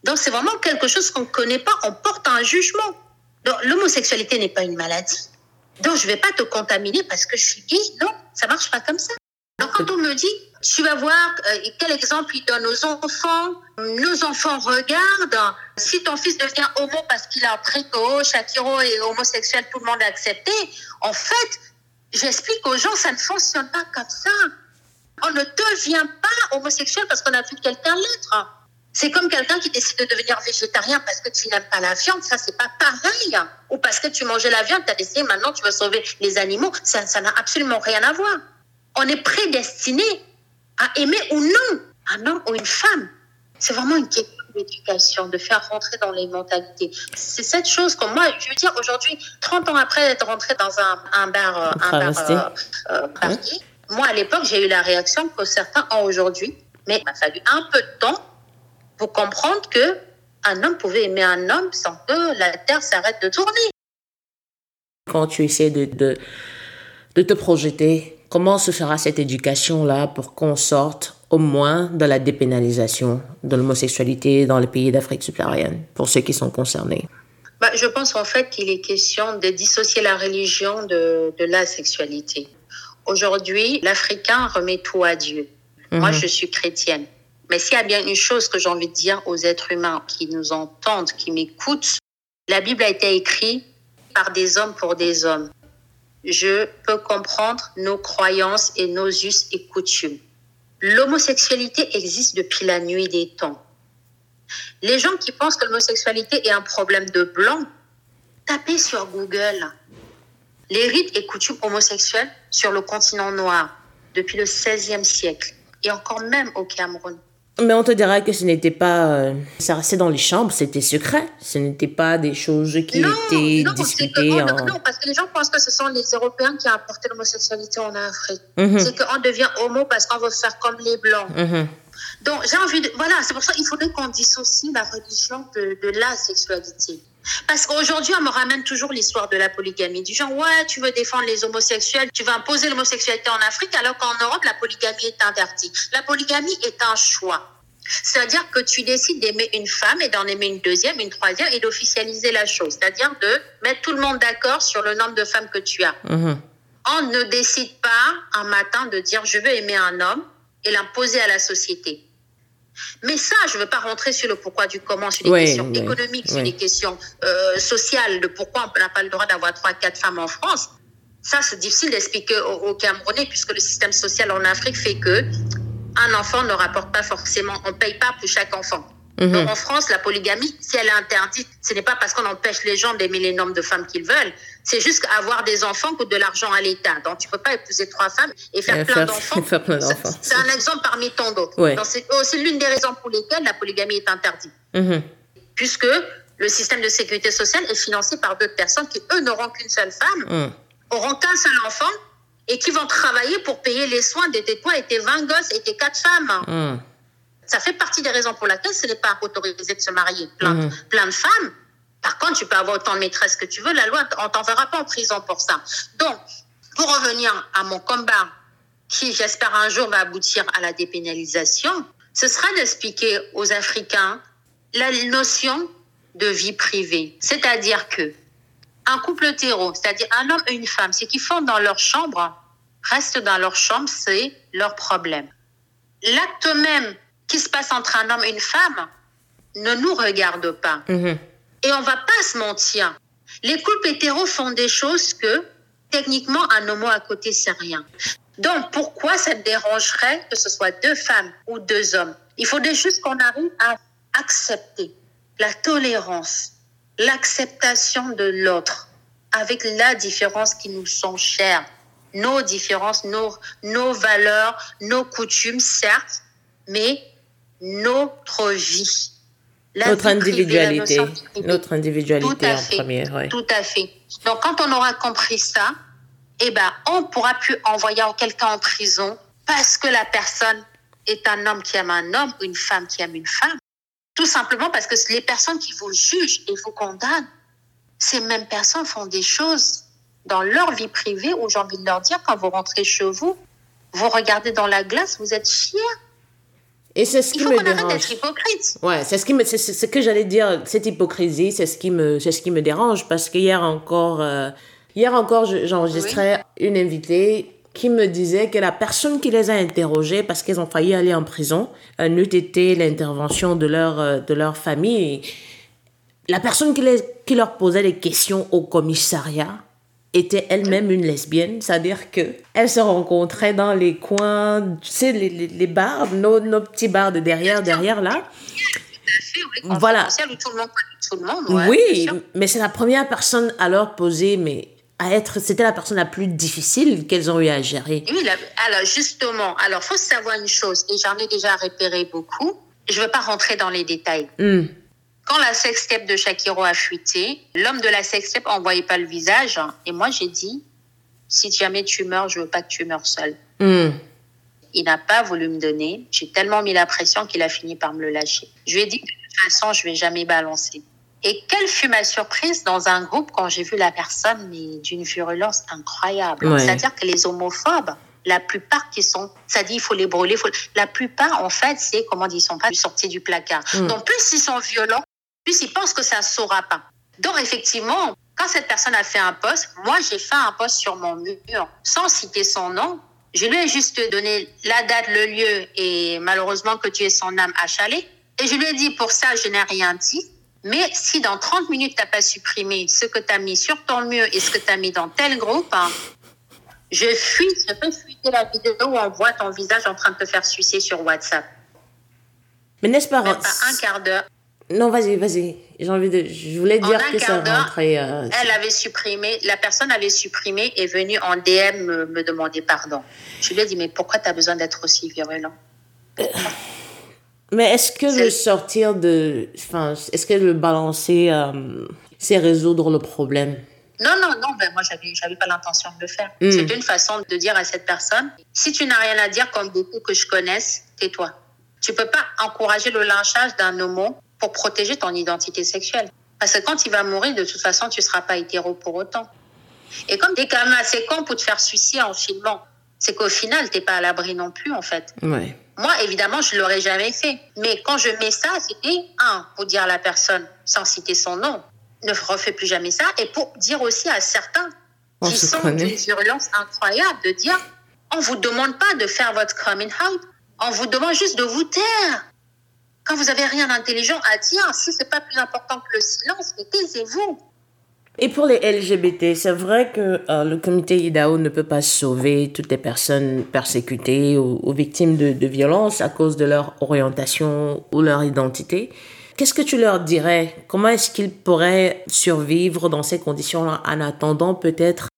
B: Donc, c'est vraiment quelque chose qu'on ne connaît pas. On porte un jugement. Donc, l'homosexualité n'est pas une maladie. Donc, je ne vais pas te contaminer parce que je suis gay. Non, ça marche pas comme ça. Quand on me dit, tu vas voir euh, quel exemple il donne aux enfants, nos enfants regardent, si ton fils devient homo parce qu'il a que oh, Shakiro est homosexuel, tout le monde a accepté, en fait, j'explique aux gens, ça ne fonctionne pas comme ça. On ne devient pas homosexuel parce qu'on a vu quelqu'un l'être. C'est comme quelqu'un qui décide de devenir végétarien parce que tu n'aimes pas la viande, ça c'est pas pareil. Ou parce que tu mangeais la viande, tu as décidé maintenant tu veux sauver les animaux, ça n'a absolument rien à voir on est prédestiné à aimer ou non un homme ou une femme. C'est vraiment une question d'éducation, de faire rentrer dans les mentalités. C'est cette chose que moi, je veux dire, aujourd'hui, 30 ans après être rentré dans un, un bar, euh, un bar euh, euh moi, à l'époque, j'ai eu la réaction que certains ont aujourd'hui. Mais il m'a fallu un peu de temps pour comprendre que un homme pouvait aimer un homme sans que la Terre s'arrête de tourner.
A: Quand tu essaies de, de, de te projeter Comment se fera cette éducation-là pour qu'on sorte au moins de la dépénalisation de l'homosexualité dans les pays d'Afrique subsaharienne, pour ceux qui sont concernés?
B: Bah, Je pense en fait qu'il est question de dissocier la religion de, de la sexualité. Aujourd'hui, l'Africain remet tout à Dieu. Moi, mhm. je suis chrétienne. Mais s'il y a bien une chose que j'ai envie de dire aux êtres humains qui nous entendent, qui m'écoutent, la Bible a été écrite par des hommes pour des hommes. Je peux comprendre nos croyances et nos us et coutumes. L'homosexualité existe depuis la nuit des temps. Les gens qui pensent que l'homosexualité est un problème de blanc, tapez sur Google les rites et coutumes homosexuels sur le continent noir depuis le XVIe siècle et encore même au Cameroun.
A: Mais on te dira que ce n'était pas. Euh, ça restait dans les chambres, c'était secret. Ce n'était pas des choses qui étaient discutées.
B: non, parce que les gens pensent que ce sont les Européens qui ont apporté l'homosexualité en Afrique. Mhm. C'est qu'on devient homo parce qu'on veut faire comme les Blancs. Mhm. Donc, j'ai envie de. Voilà, c'est pour ça qu'il faudrait qu'on dissocie la religion de, de la sexualité. Parce qu'aujourd'hui, on me ramène toujours l'histoire de la polygamie. Du genre, ouais, tu veux défendre les homosexuels, tu veux imposer l'homosexualité en Afrique, alors qu'en Europe, la polygamie est interdite. La polygamie est un choix. C'est-à-dire que tu décides d'aimer une femme et d'en aimer une deuxième, une troisième et d'officialiser la chose. C'est-à-dire de mettre tout le monde d'accord sur le nombre de femmes que tu as. Mhm. On ne décide pas un matin de dire je veux aimer un homme et l'imposer à la société. Mais ça, je ne veux pas rentrer sur le pourquoi du comment, sur les questions économiques, sur les questions euh, sociales, de pourquoi on n'a pas le droit d'avoir trois, quatre femmes en France. Ça, c'est difficile d'expliquer aux, Camerounais, puisque le système social en Afrique fait que un enfant ne rapporte pas forcément, on ne paye pas pour chaque enfant. Mhm. en France, la polygamie, si elle est interdite, ce n'est pas parce qu'on empêche les gens d'aimer les nombres de femmes qu'ils veulent. C'est juste qu'avoir des enfants coûte de l'argent à l'État. Donc, tu peux pas épouser trois femmes et faire plein d'enfants. C'est un exemple parmi tant d'autres. C'est l'une des raisons pour lesquelles la polygamie est interdite. Mhm. Puisque le système de sécurité sociale est financé par d'autres personnes qui, eux, n'auront qu'une seule femme, mhm. auront qu'un seul enfant et qui vont travailler pour payer les soins de tes toi et tes 20 gosses et tes quatre femmes. Ça fait partie des raisons pour lesquelles ce n'est pas autorisé de se marier. Plein, mhm. plein de femmes. Par contre, tu peux avoir autant de maîtresses que tu veux. La loi, on t'enverra pas en prison pour ça. Donc, pour revenir à mon combat, qui j'espère un jour va aboutir à la dépénalisation, ce sera d'expliquer aux Africains la notion de vie privée. C'est-à-dire que un couple hétéro, c'est-à-dire un homme et une femme, ce qu'ils font dans leur chambre, reste dans leur chambre, c'est leur problème. L'acte même qui se passe entre un homme et une femme ne nous regarde pas. Mhm. Et on va pas se mentir. Les couples hétéros font des choses que techniquement un homo à côté c'est rien. Donc pourquoi ça te dérangerait que ce soit deux femmes ou deux hommes? Il faudrait juste qu'on arrive à accepter la tolérance, l'acceptation de l'autre avec la différence qui nous sont chères, nos différences, nos, nos valeurs, nos coutumes, certes, mais notre vie.
A: notre individualité. notre individualité en premier.
B: Tout à fait. Donc, quand on aura compris ça, eh ben, on pourra plus envoyer quelqu'un en prison parce que la personne est un homme qui aime un homme ou une femme qui aime une femme. Tout simplement parce que les personnes qui vous jugent et vous condamnent, ces mêmes personnes font des choses dans leur vie privée où j'ai envie de leur dire, quand vous rentrez chez vous, vous regardez dans la glace, vous êtes fiers
A: et c'est ce qui me dérange. hypocrite. Ouais, c'est ce qui me, c'est ce que j'allais dire. Cette hypocrisie, c'est ce qui me, c'est ce qui me dérange parce qu'hier encore, euh, hier encore, j'enregistrais une invitée qui me disait que la personne qui les a interrogés parce qu'ils ont failli aller en prison euh, n'eût été l'intervention de leur, euh, de leur famille. La personne qui, les, qui leur posait des questions au commissariat était elle-même une lesbienne, c'est-à-dire que elle se rencontrait dans les coins, tu sais, les, les, bars, nos, nos, petits bars de derrière, derrière là.
B: Voilà.
A: oui, mais c'est la première personne à leur poser, mais à être, c'était la personne la plus difficile qu'elles ont eu à gérer.
B: Oui, alors justement, alors faut savoir une chose, et j'en ai déjà repéré beaucoup. Je ne veux pas rentrer dans les détails. Hmm. Quand la sextape de Shakiro a fuité, l'homme de la sextape envoyait pas le visage. Et moi, j'ai dit, si jamais tu meurs, je veux pas que tu meurs seul. Hmm. Il n'a pas voulu me donner. J'ai tellement mis la pression qu'il a fini par me le lâcher. Je lui ai dit, de toute façon, je vais jamais balancer. Et quelle fut ma surprise dans un groupe quand j'ai vu la personne, mais d'une virulence incroyable. C'est-à-dire que les homophobes, la plupart qui sont, ça dit il faut les brûler, faut... la plupart en fait c'est comment dire, ils sont pas sortis du placard. Hmm. Donc plus ils sont violents, plus ils pensent que ça ne saura pas. Donc, effectivement, quand cette personne a fait un poste, moi, j'ai fait un poste sur mon mur sans citer son nom. Je lui ai juste donné la date, le lieu et malheureusement que tu es son âme achalée. Et je lui ai dit, pour ça, je n'ai rien dit. Mais si dans 30 minutes, tu n'as pas supprimé ce que tu as mis sur ton mur et ce que tu as mis dans tel groupe, hein, je fuis, je peux fuiter la vidéo où on voit ton visage en train de te faire sucer sur WhatsApp.
A: Mais n'est-ce pas...
B: pas un quart d'heure.
A: Non, vas-y, vas-y. J'ai envie de. Je voulais dire que ça rentrait. Euh,
B: elle avait supprimé, la personne avait supprimé et venue en DM me, demander pardon. Je lui ai dit, mais pourquoi tu as besoin d'être aussi virulent?
A: Mais est-ce que le sortir de. Enfin, est-ce que le balancer, euh, c'est résoudre le problème?
B: Non, non, non, ben moi, j'avais, j'avais pas l'intention de le faire. Hmm. C'est une façon de dire à cette personne, si tu n'as rien à dire, comme beaucoup que je connaisse, tais-toi. Tu peux pas encourager le lynchage d'un homo pour protéger ton identité sexuelle. Parce que quand il va mourir, de toute façon, tu seras pas hétéro pour autant. Et comme quand même assez con pour te faire suicider en filmant, c'est qu'au final, t'es pas à l'abri non plus, en fait.
A: Ouais.
B: Moi, évidemment, je l'aurais jamais fait. Mais quand je mets ça, c'était un, pour dire à la personne, sans citer son nom, ne refais plus jamais ça. Et pour dire aussi à certains qui sont d'une violence incroyable, de dire, on vous demande pas de faire votre coming out. On vous demande juste de vous taire. Quand vous avez rien d'intelligent à dire, si c'est pas plus important que le silence, taisez-vous.
A: Et pour les LGBT, c'est vrai que euh, le comité IDAO ne peut pas sauver toutes les personnes persécutées ou, victimes de, de violences à cause de leur orientation ou leur identité. Qu'est-ce que tu leur dirais? Comment est-ce qu'ils pourraient survivre dans ces conditions-là en attendant peut-être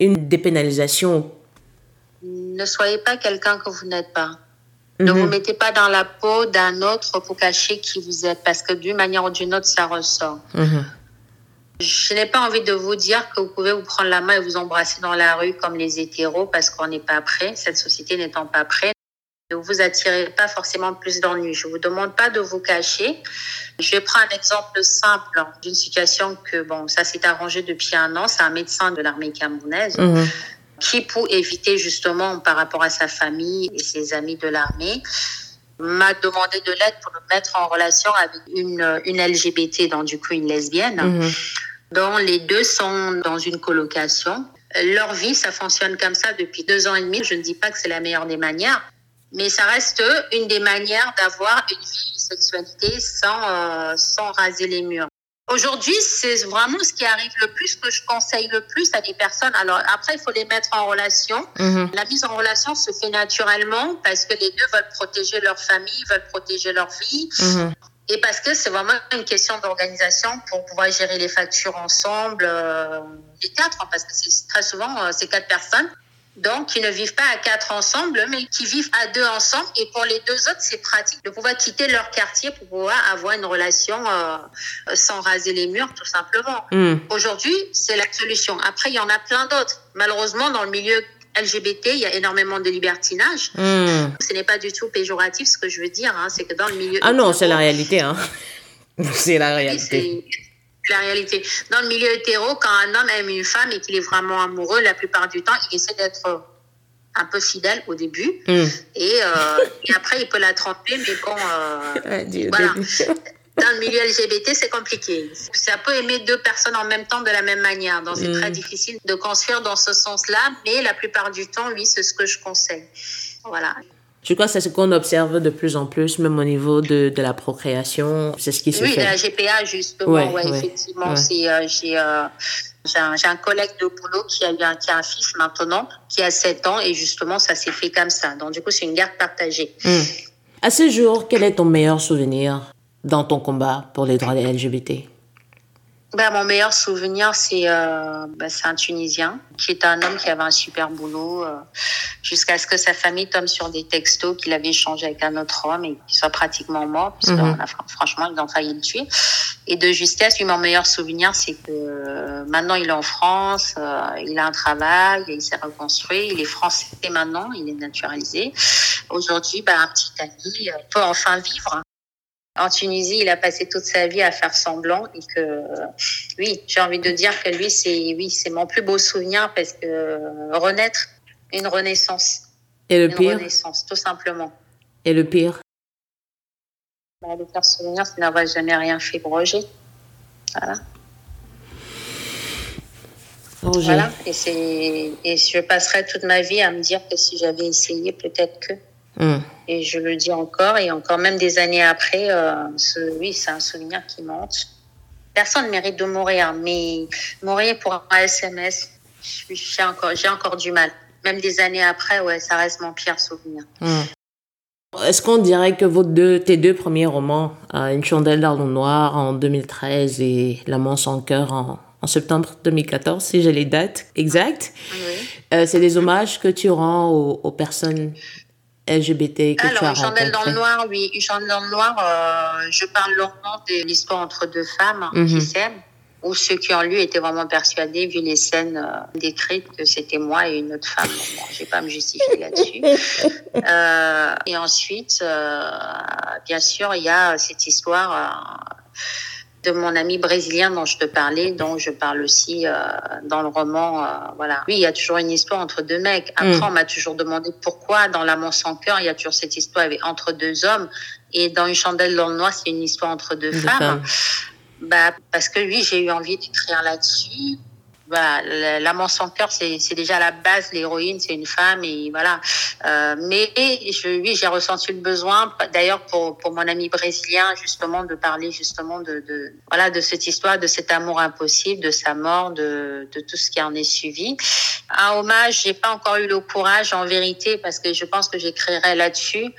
A: une dépénalisation?
B: Ne soyez pas quelqu'un que vous n'êtes pas. Ne vous mhm. mettez pas dans la peau d'un autre pour cacher qui vous êtes, parce que d'une manière ou d'une autre, ça ressort. Mhm. Je n'ai pas envie de vous dire que vous pouvez vous prendre la main et vous embrasser dans la rue comme les hétéros, parce qu'on n'est pas prêt, cette société n'étant pas prête. Ne vous attirez pas forcément plus d'ennuis. Je vous demande pas de vous cacher. Je vais prendre un exemple simple d'une situation que, bon, ça s'est arrangé depuis un an. C'est un médecin de l'armée camerounaise. Mhm qui, pour éviter justement par rapport à sa famille et ses amis de l'armée, m'a demandé de l'aide pour me mettre en relation avec une, une LGBT, donc du coup une lesbienne, mhm. dont les deux sont dans une colocation. Leur vie, ça fonctionne comme ça depuis deux ans et demi. Je ne dis pas que c'est la meilleure des manières, mais ça reste une des manières d'avoir une vie, une sexualité sans, euh, sans raser les murs. Aujourd'hui, c'est vraiment ce qui arrive le plus, que je conseille le plus à des personnes. Alors après, il faut les mettre en relation. Mhm. La mise en relation se fait naturellement parce que les deux veulent protéger leur famille, veulent protéger leur vie. Mhm. Et parce que c'est vraiment une question d'organisation pour pouvoir gérer les factures ensemble, euh, les quatre, hein, parce que c'est très souvent euh, ces quatre personnes donc qui ne vivent pas à quatre ensemble, mais qui vivent à deux ensemble. Et pour les deux autres, c'est pratique de pouvoir quitter leur quartier pour pouvoir avoir une relation euh, sans raser les murs, tout simplement. Hmm. Aujourd'hui, c'est la solution. Après, il y en a plein d'autres. Malheureusement, dans le milieu LGBT, il y a énormément de libertinage. Hmm. Ce n'est pas du tout péjoratif ce que je veux dire. Hein. C'est que dans le milieu...
A: Ah non, c'est la réalité. Hein. c'est la réalité
B: la réalité. Dans le milieu hétéro, quand un homme aime une femme et qu'il est vraiment amoureux, la plupart du temps, il essaie d'être un peu fidèle au début. Hmm. Et, euh, et, après, il peut la tromper, mais bon, euh, voilà. Dans le milieu LGBT, c'est compliqué. Ça peut aimer deux personnes en même temps de la même manière. Donc, c'est très hmm. difficile de construire dans ce sens-là. Mais la plupart du temps, oui, c'est ce que je conseille. Voilà.
A: Je crois que c'est ce qu'on observe de plus en plus, même au niveau de, de la procréation. C'est ce qui se
B: fait.
A: Oui,
B: la GPA, justement. Ouais, effectivement. C'est, euh, j'ai, euh, j'ai, un, j'ai un, collègue de boulot qui a, eu un, qui a un fils maintenant, qui a 7 ans, et justement, ça s'est fait comme ça. Donc, du coup, c'est une garde partagée.
A: Hmm. À ce jour, quel est ton meilleur souvenir dans ton combat pour les droits des LGBT
B: bah, mon meilleur souvenir, c'est euh, bah, un Tunisien qui est un homme qui avait un super boulot euh, jusqu'à ce que sa famille tombe sur des textos qu'il avait échangés avec un autre homme et qu'il soit pratiquement mort. Parce mhm. franchement, ils ont failli le tuer. Et de justesse, lui, mon meilleur souvenir, c'est que euh, maintenant, il est en France, euh, il a un travail, il s'est reconstruit, il est français maintenant, il est naturalisé. Aujourd'hui, bah, un petit ami peut enfin vivre en Tunisie, il a passé toute sa vie à faire semblant et que oui, j'ai envie de dire que lui, c'est oui, c'est mon plus beau souvenir parce que renaître, une renaissance.
A: Et le pire.
B: Une renaissance, tout simplement.
A: Et le pire.
B: Bah, le pire souvenir, c'est n'avoir jamais rien fait pour Roger. Voilà. Voilà, et, et je passerai toute ma vie à me dire que si j'avais essayé, peut-être que. Hmm. Et je le dis encore, et encore même des années après, euh, ce, oui, c'est un souvenir qui monte. Personne ne mérite de mourir, mais mourir pour un SMS, j'ai encore, j'ai encore du mal. Même des années après, ouais, ça reste mon pire souvenir.
A: Hmm. Est-ce qu'on dirait que vos deux, tes deux premiers romans, euh, Une chandelle dans le noir en 2013 et L'amant sans cœur en, en septembre 2014, si j'ai les dates exactes. Euh, c'est des hommages que tu rends aux, personnes LGBT que
B: tu
A: as
B: Une chandelle dans le noir, oui. Une chandelle dans le noir, euh, je parle longuement de l'histoire entre deux femmes qui mhm. s'aiment ou ceux qui ont lu étaient vraiment persuadés, vu les scènes euh, décrites, que c'était moi et une autre femme. Bon, je vais pas me justifier là-dessus. Euh, et ensuite, euh, bien sûr, il y a cette histoire de mon ami brésilien dont je te parlais, dont je parle aussi euh, dans le roman. Euh, voilà. Oui, il y a toujours une histoire entre deux mecs. Après, mm. on m'a toujours demandé pourquoi dans L'amant sans cœur, il y a toujours cette histoire entre deux hommes. Et dans Une chandelle dans le noir, c'est une histoire entre deux, femmes. Bah, parce que oui, j'ai eu envie d'écrire là-dessus voilà, l'amant sans cœur, c'est déjà la base. L'héroïne, c'est une femme et voilà. Euh, mais je, oui, j'ai ressenti le besoin, d'ailleurs pour, pour mon ami brésilien, justement, de parler justement de, de voilà de cette histoire, de cet amour impossible, de sa mort, de, de tout ce qui en est suivi. Un hommage, j'ai pas encore eu le courage, en vérité, parce que je pense que j'écrirai là-dessus.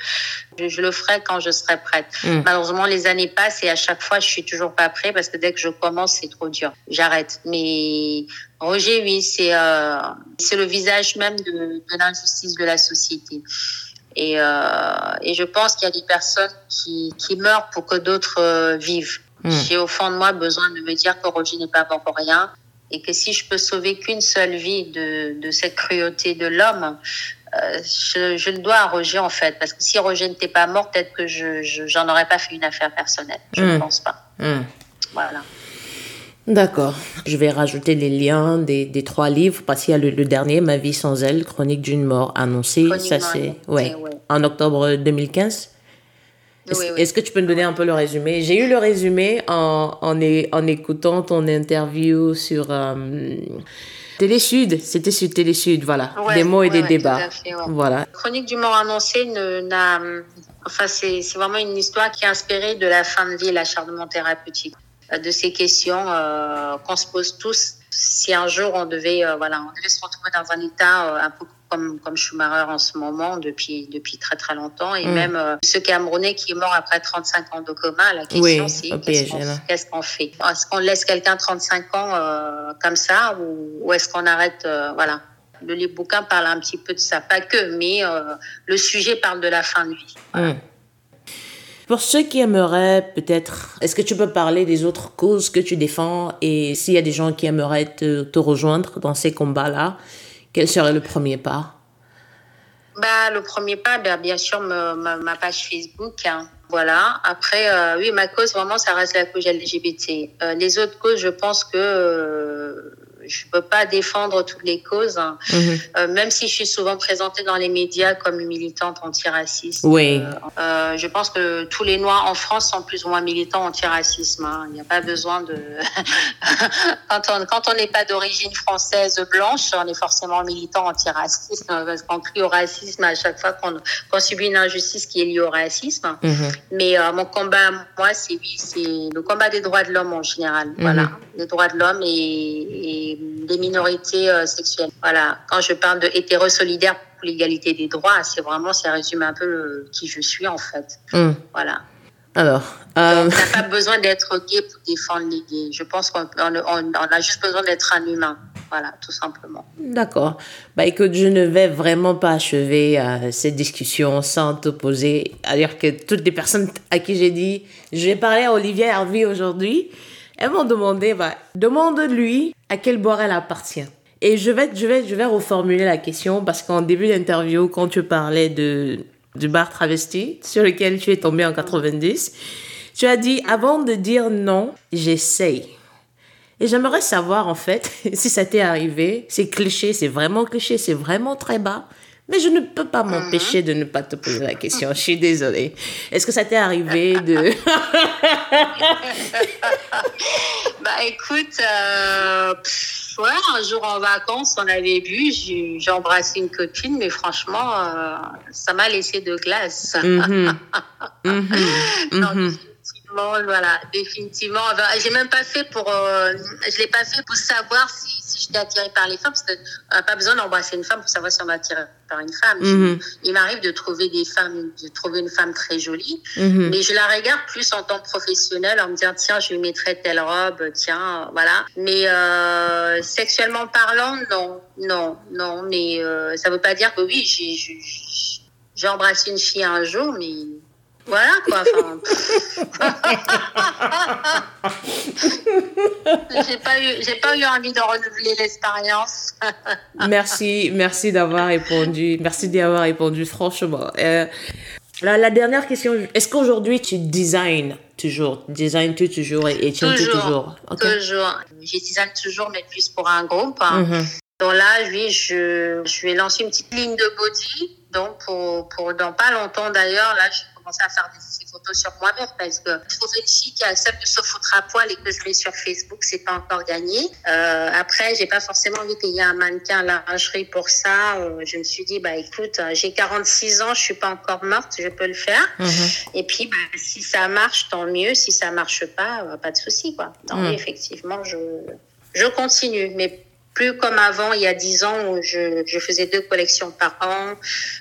B: Je, le ferai quand je serai prête. Mm. Malheureusement, les années passent et à chaque fois, je suis toujours pas prête parce que dès que je commence, c'est trop dur. J'arrête. Mais Roger, oui, c'est euh, c'est le visage même de, de l'injustice de la société. Et, euh, et je pense qu'il y a des personnes qui, qui meurent pour que d'autres euh, vivent. Mm. J'ai au fond de moi besoin de me dire que Roger n'est pas mort pour rien et que si je peux sauver qu'une seule vie de, de cette cruauté de l'homme, euh, je, je, le dois à Roger en fait, parce que si Roger n'était pas mort, peut-être que je j'en aurais pas fait une affaire personnelle. Je ne hmm. pense pas. Hmm. Voilà.
A: D'accord. Je vais rajouter les liens des, des trois livres parce qu'il y a le, dernier, Ma vie sans elle, Chronique d'une mort annoncée. Ça c'est ouais, en octobre 2015. Est-ce que tu peux me donner un peu le résumé? J'ai eu le résumé en, en, en, écoutant ton interview sur euh, Télé Sud, c'était sur Télé Sud, voilà. des mots et des débats. Voilà.
B: Chronique du mort annoncé n'a. Enfin, c'est vraiment une histoire qui est inspirée de la fin de vie, l'acharnement thérapeutique. Euh, de ces questions euh, qu'on se pose tous si un jour on devait, euh, voilà, on devait se retrouver dans un état un peu comme, comme Schumacher en ce moment depuis, depuis très très longtemps. Et mm. même euh, ce Camerounais qui est mort après 35 ans de coma, la question c'est qu'est-ce qu'on fait? Est-ce qu'on laisse quelqu'un 35 ans euh, comme ça ou, est-ce qu'on arrête euh, Voilà. Le livre bouquin parle un petit peu de ça, pas que, mais le sujet parle de la fin de vie. Mm.
A: Pour ceux qui aimeraient peut-être, est-ce que tu peux parler des autres causes que tu défends? Et s'il y a des gens qui aimeraient te, te rejoindre dans ces combats-là, quel serait le premier pas?
B: Bah, Le premier pas, bah, bien sûr, ma, page Facebook. Hein. Voilà. Après, euh, oui, ma cause, vraiment, ça reste la cause LGBT. Euh, les autres causes, je pense que euh, je peux pas défendre toutes les causes, hein. mhm. euh, même si je suis souvent présentée dans les médias comme militante antiraciste.
A: Oui.
B: Euh, euh, je pense que tous les Noirs en France sont plus ou moins militants antiracisme. Hein. Il n'y a pas besoin de. quand on quand on n'est pas d'origine française blanche, on est forcément militant antiraciste hein, parce qu'on crie au racisme à chaque fois qu'on subit une injustice qui est liée au racisme. Mhm. Mais mon combat, moi, c'est oui, c'est le combat des droits de l'homme en général. Mhm. Voilà, les droits de l'homme et, et des minorités euh, sexuelles. Voilà, quand je parle de hétéro solidaire pour l'égalité des droits, c'est vraiment, ça résume un peu euh, qui je suis en fait. Hmm. Voilà.
A: Alors,
B: euh... on n'a pas besoin d'être gay pour défendre les gays. Je pense qu'on on, a juste besoin d'être un humain. Voilà, tout simplement.
A: D'accord. Bah écoute, je ne vais vraiment pas achever euh, cette discussion sans t'opposer. À dire que toutes les personnes à qui j'ai dit, je vais parler à Olivier Harvey aujourd'hui, elles m'ont demandé, bah, demande-lui à quel boire elle appartient. Et je vais, je vais, je vais reformuler la question parce qu'en début d'interview, quand tu parlais de, du bar travesti sur lequel tu es tombé en 90, tu as dit, avant de dire non, j'essaye. Et j'aimerais savoir, en fait, si ça t'est arrivé. C'est cliché, c'est vraiment cliché, c'est vraiment très bas. Mais je ne peux pas m'empêcher de ne pas te poser la question. Je suis désolée. Est-ce que ça t'est arrivé de...
B: bah écoute, euh, Ouais, un jour en vacances, on avait bu, j'ai embrassé une copine, mais franchement, euh, ça m'a laissé de glace. Mm-hmm. Mm-hmm. définitivement, voilà, définitivement. J'ai même pas fait pour, euh, je l'ai pas fait pour savoir si, si j'étais attirée par les femmes, parce qu'on n'a pas besoin d'embrasser une femme pour savoir si on est attiré par une femme. Mhm. Il m'arrive de trouver des femmes, de trouver une femme très jolie, mhm. mais je la regarde plus en tant que professionnelle, en me disant tiens, je lui mettrai telle robe, tiens, voilà. Mais euh, sexuellement parlant, non, non, non. Mais euh, ça veut pas dire que oui, j'ai embrassé une fille un jour, mais voilà quoi. j'ai pas eu, j'ai pas eu envie de renouveler l'expérience.
A: merci, merci d'avoir répondu. Merci d'y avoir répondu franchement. Euh, la, dernière question, est-ce qu'aujourd'hui tu designs toujours, design tu toujours et, tu toujours
B: toujours? Toujours. Je design toujours, mais plus pour un groupe. Mm Donc là, oui, je, je vais lancer une petite ligne de body. Donc pour, pour dans pas longtemps d'ailleurs, là, je commencer à faire des, photos sur moi-même parce que trouver une fille qui accepte de se foutre à poil et que je mets sur Facebook, c'est pas encore gagné. Euh, après, j'ai pas forcément envie qu'il y ait un mannequin à la lingerie pour ça. Euh, je me suis dit, bah écoute, euh, j'ai 46 ans, je suis pas encore morte, je peux le faire. Mm-hmm. Et puis, bah, si ça marche, tant mieux. Si ça marche pas, bah, pas de souci, quoi. Tant mm. effectivement, je, je continue. Mais plus comme avant, il y a 10 ans, où je, je, faisais deux collections par an.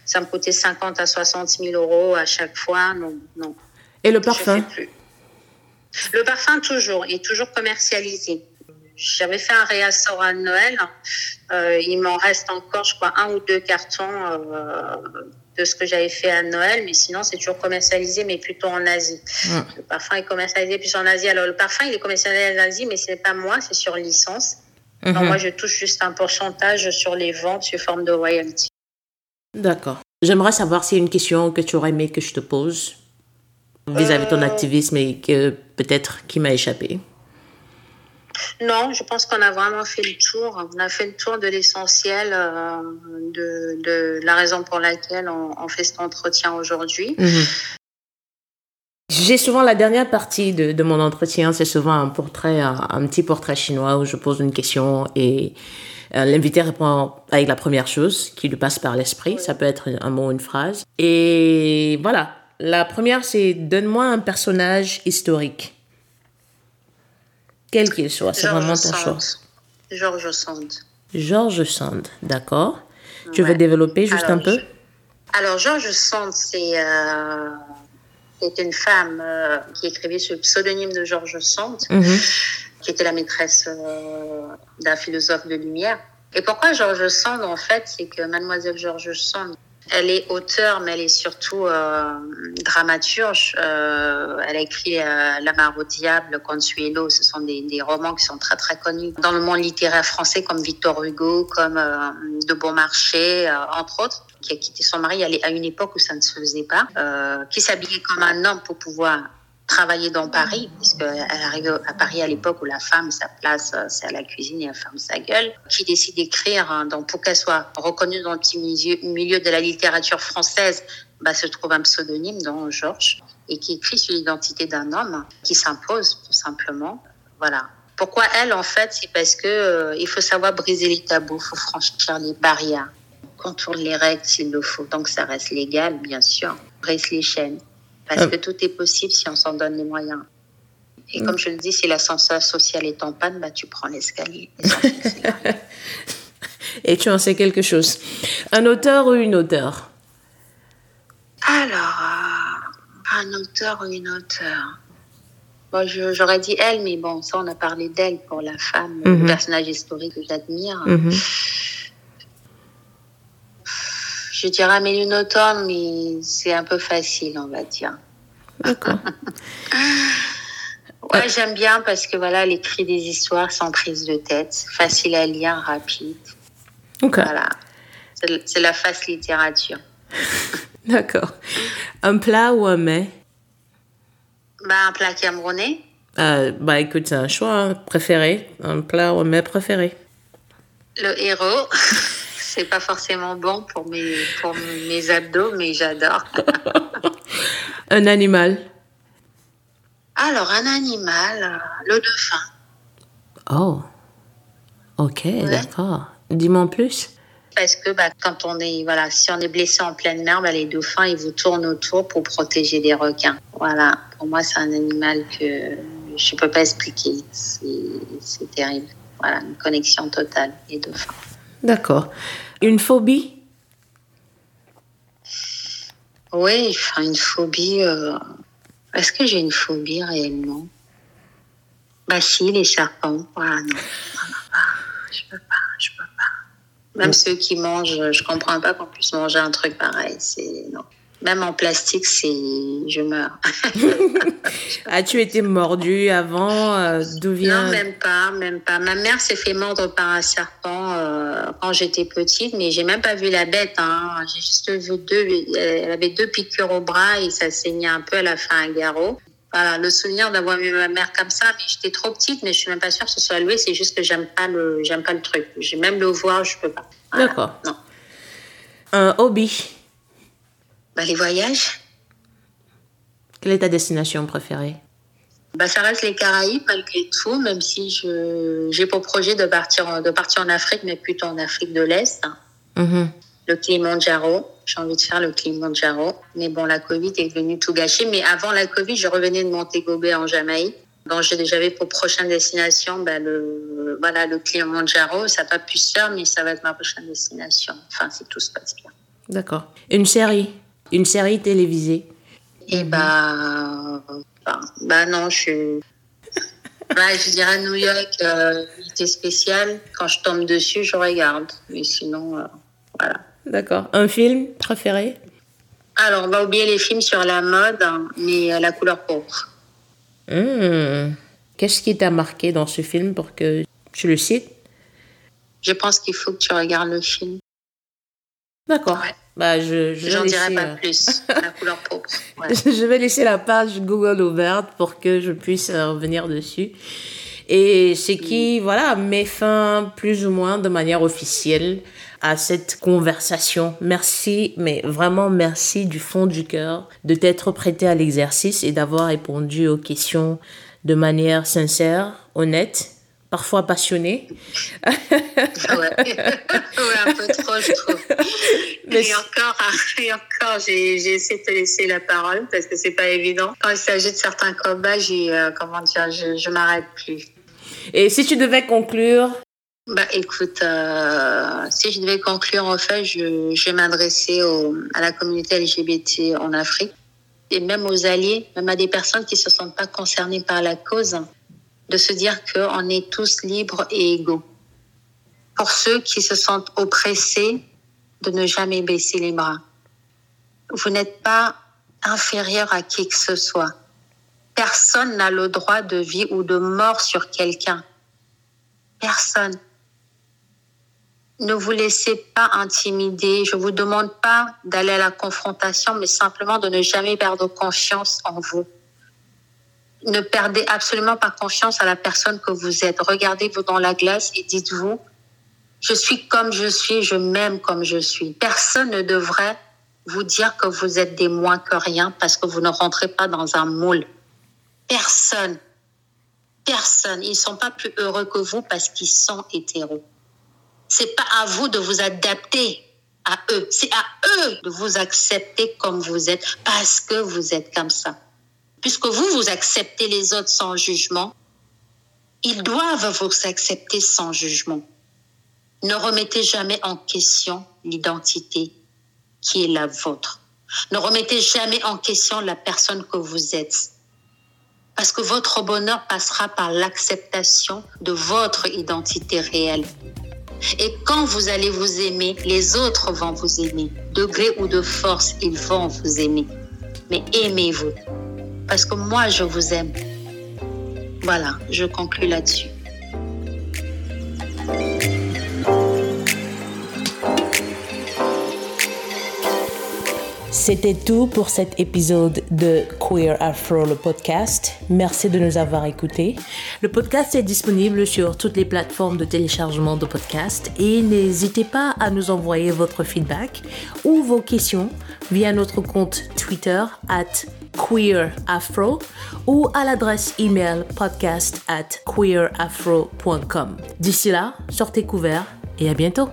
B: Ça me coûtait 50 à 60 000 euros à chaque fois. Non, non.
A: Et le parfum?
B: Le parfum, toujours. Il est toujours commercialisé. J'avais fait un réassort à Noël. Euh, il m'en reste encore, je crois, un ou deux cartons euh, de ce que j'avais fait à Noël. Mais sinon, c'est toujours commercialisé, mais plutôt en Asie. Le parfum est commercialisé plus en Asie. Alors, le parfum, il est commercialisé en Asie, mais ce n'est pas moi, c'est sur licence. Mhm. moi, je touche juste un pourcentage sur les ventes sous forme de royalty.
A: D'accord. J'aimerais savoir s'il y a une question que tu aurais aimé que je te pose vis-à-vis de ton euh. activisme et que peut-être qui m'a échappé.
B: Non, je pense qu'on a vraiment fait le tour. On a fait le tour de l'essentiel euh, de, de, la raison pour laquelle on, fait cet entretien aujourd'hui. Mhm.
A: J'ai souvent la dernière partie de, de mon entretien, c'est souvent un portrait, un, petit portrait chinois où je pose une question et euh, l'invité répond avec la première chose qui lui passe par l'esprit. Ça peut être un mot, une phrase. Et voilà. La première, c'est donne-moi un personnage historique. Quel qu'il soit, c'est vraiment ton choix.
B: George Sand.
A: George Sand, d'accord. Tu veux développer juste un peu?
B: Alors, George Sand, c'est. Euh c'était une femme euh, qui écrivait sous le pseudonyme de Georges Sand, mhm. qui était la maîtresse euh, d'un philosophe de lumière. Et pourquoi Georges Sand, en fait, c'est que mademoiselle Georges Sand, elle est auteure, mais elle est surtout euh, dramaturge. Euh, elle a écrit euh, La mare au diable, Consuelo. Ce sont des, des, romans qui sont très très connus dans le monde littéraire français, comme Victor Hugo, comme De Beaumarchais, entre autres, qui a quitté son mari à une époque où ça ne se faisait pas, qui s'habillait comme un homme pour pouvoir travailler dans Paris, puisqu'elle arrive à Paris à l'époque où la femme, sa place, euh, c'est à la cuisine et elle ferme sa gueule, qui décide d'écrire, hein, donc pour qu'elle soit reconnue dans le petit milieu, milieu de la littérature française, bah, se trouve un pseudonyme, dans Georges, et qui écrit sur l'identité d'un homme qui s'impose, tout simplement. Voilà. Pourquoi elle, en fait, c'est parce que euh, il faut savoir briser les tabous, il faut franchir les barrières, contourner les règles s'il le faut, donc ça reste légal, bien sûr, brise les chaînes. Parce que tout est possible si on s'en donne les moyens. Et comme je le dis, si l'ascenseur social est en panne, bah, tu prends l'escalier.
A: Et tu en sais quelque chose. Un auteur ou une auteure?
B: Alors, euh, un auteur ou une auteure Bon, j'aurais dit elle, mais bon, ça, on a parlé d'elle pour la femme, le mhm. personnage historique que j'admire. Mhm. Je dirais Amélie Nothomb, mais c'est un peu facile, on va dire. D'accord. ouais, j'aime bien parce que voilà, elle écrit des histoires sans prise de tête, facile à lire, rapide. Voilà. C'est la face littérature.
A: D'accord. Un plat ou un mets?
B: Bah, Un plat camerounais.
A: Euh, bah écoute, c'est un choix hein, préféré. Un plat ou un mets préféré.
B: Le héros. c'est pas forcément bon pour mes, pour mes abdos, mais j'adore.
A: un animal
B: Alors, un animal, le dauphin.
A: Oh. Ok, d'accord. Dis-moi en plus.
B: Parce que bah, quand on est, voilà, si on est blessé en pleine mer, bah, les dauphins, ils vous tournent autour pour protéger des requins. Voilà, pour moi, c'est un animal que je ne peux pas expliquer. C'est terrible. Voilà, une connexion totale, les dauphins.
A: D'accord. Une phobie?
B: Oui, enfin, une phobie. Euh, est-ce que j'ai une phobie réellement? Bah, si, les serpents. Voilà, non. Je peux pas, je peux pas. Même ceux qui mangent, je comprends pas qu'on puisse manger un truc pareil. C'est non. Même en plastique, c'est je meurs.
A: As-tu été mordu avant euh, D'où vient
B: Non, même pas, même pas. Ma mère s'est fait mordre par un serpent euh, quand j'étais petite, mais j'ai même pas vu la bête. Hein. J'ai juste vu deux. Elle avait deux piqûres au bras et ça saignait un peu. Elle a fait un garrot. Voilà, le souvenir d'avoir vu ma mère comme ça, mais j'étais trop petite, mais je suis même pas sûre que ce soit loué. C'est juste que j'aime pas le, j'aime pas le truc. J'ai même le voir, je peux pas.
A: D'accord. Non. Un hobby.
B: Bah, les voyages.
A: Quelle est ta destination préférée?
B: Bah, ça reste les Caraïbes malgré tout, même si je j'ai pour projet de partir de partir en Afrique, mais plutôt en Afrique de l'Est. Mm-hmm. Le Kilimanjaro, j'ai envie de faire le Kilimanjaro, mais bon, la Covid est venue tout gâcher. Mais avant la Covid, je revenais de Montego Bay en Jamaïque. Donc j'avais pour prochaine destination bah, le voilà le Kilimanjaro. Ça n'a pas pu se faire, mais ça va être ma prochaine destination. Enfin, si tout se passe bien.
A: D'accord. Une série? Une série télévisée
B: Et bah, bah, bah, non, je suis. Bah, je dirais New York, euh, unité spéciale. Quand je tombe dessus, je regarde. Mais sinon, euh, voilà.
A: D'accord. Un film préféré?
B: Alors, on va oublier les films sur la mode, hein, mais euh, la couleur pourpre.
A: Hmm. Qu'est-ce qui t'a marqué dans ce film pour que tu le cites?
B: Je pense qu'il faut que tu regardes le film.
A: D'accord. Bah, je,
B: je J'en dirai pas euh, plus. la couleur pourpre.
A: je vais laisser la page Google ouverte pour que je puisse euh, revenir dessus. Et ce qui, voilà, met fin plus ou moins de manière officielle à cette conversation. Merci, mais vraiment merci du fond du cœur de t'être prêté à l'exercice et d'avoir répondu aux questions de manière sincère, honnête parfois passionné.
B: ouais. un peu trop, je trouve. Et encore, et encore j'ai, essayé de te laisser la parole parce que c'est pas évident. Quand il s'agit de certains combats, j'ai, euh, comment dire, je, je m'arrête plus.
A: Et si tu devais conclure?
B: Bah, écoute, euh, si je devais conclure, en fait, je, je vais m'adresser à la communauté LGBT en Afrique et même aux alliés, même à des personnes qui ne se sentent pas concernées par la cause de se dire qu'on est tous libres et égaux. Pour ceux qui se sentent oppressés, de ne jamais baisser les bras. Vous n'êtes pas inférieur à qui que ce soit. Personne n'a le droit de vie ou de mort sur quelqu'un. Personne. Ne vous laissez pas intimider. Je vous demande pas d'aller à la confrontation, mais simplement de ne jamais perdre confiance en vous ne perdez absolument pas confiance à la personne que vous êtes. Regardez-vous dans la glace et dites-vous, je suis comme je suis, je m'aime comme je suis. Personne ne devrait vous dire que vous êtes des moins que rien parce que vous ne rentrez pas dans un moule. Personne. Personne. Ils sont pas plus heureux que vous parce qu'ils sont hétéros. C'est pas à vous de vous adapter à eux. C'est à eux de vous accepter comme vous êtes parce que vous êtes comme ça puisque vous, vous acceptez les autres sans jugement, ils doivent vous accepter sans jugement. Ne remettez jamais en question l'identité qui est la vôtre. Ne remettez jamais en question la personne que vous êtes. Parce que votre bonheur passera par l'acceptation de votre identité réelle. Et quand vous allez vous aimer, les autres vont vous aimer. De gré ou de force, ils vont vous aimer. Mais aimez-vous parce que moi, je vous aime. Voilà, je conclus là-dessus.
A: C'était tout pour cet épisode de Queer Afro, le podcast. Merci de nous avoir écoutés. Le podcast est disponible sur toutes les plateformes de téléchargement de podcasts et n'hésitez pas à nous envoyer votre feedback ou vos questions via notre compte Twitter at Queer Afro ou à l'adresse email podcast at queerafro.com. D'ici là, sortez couverts et à bientôt.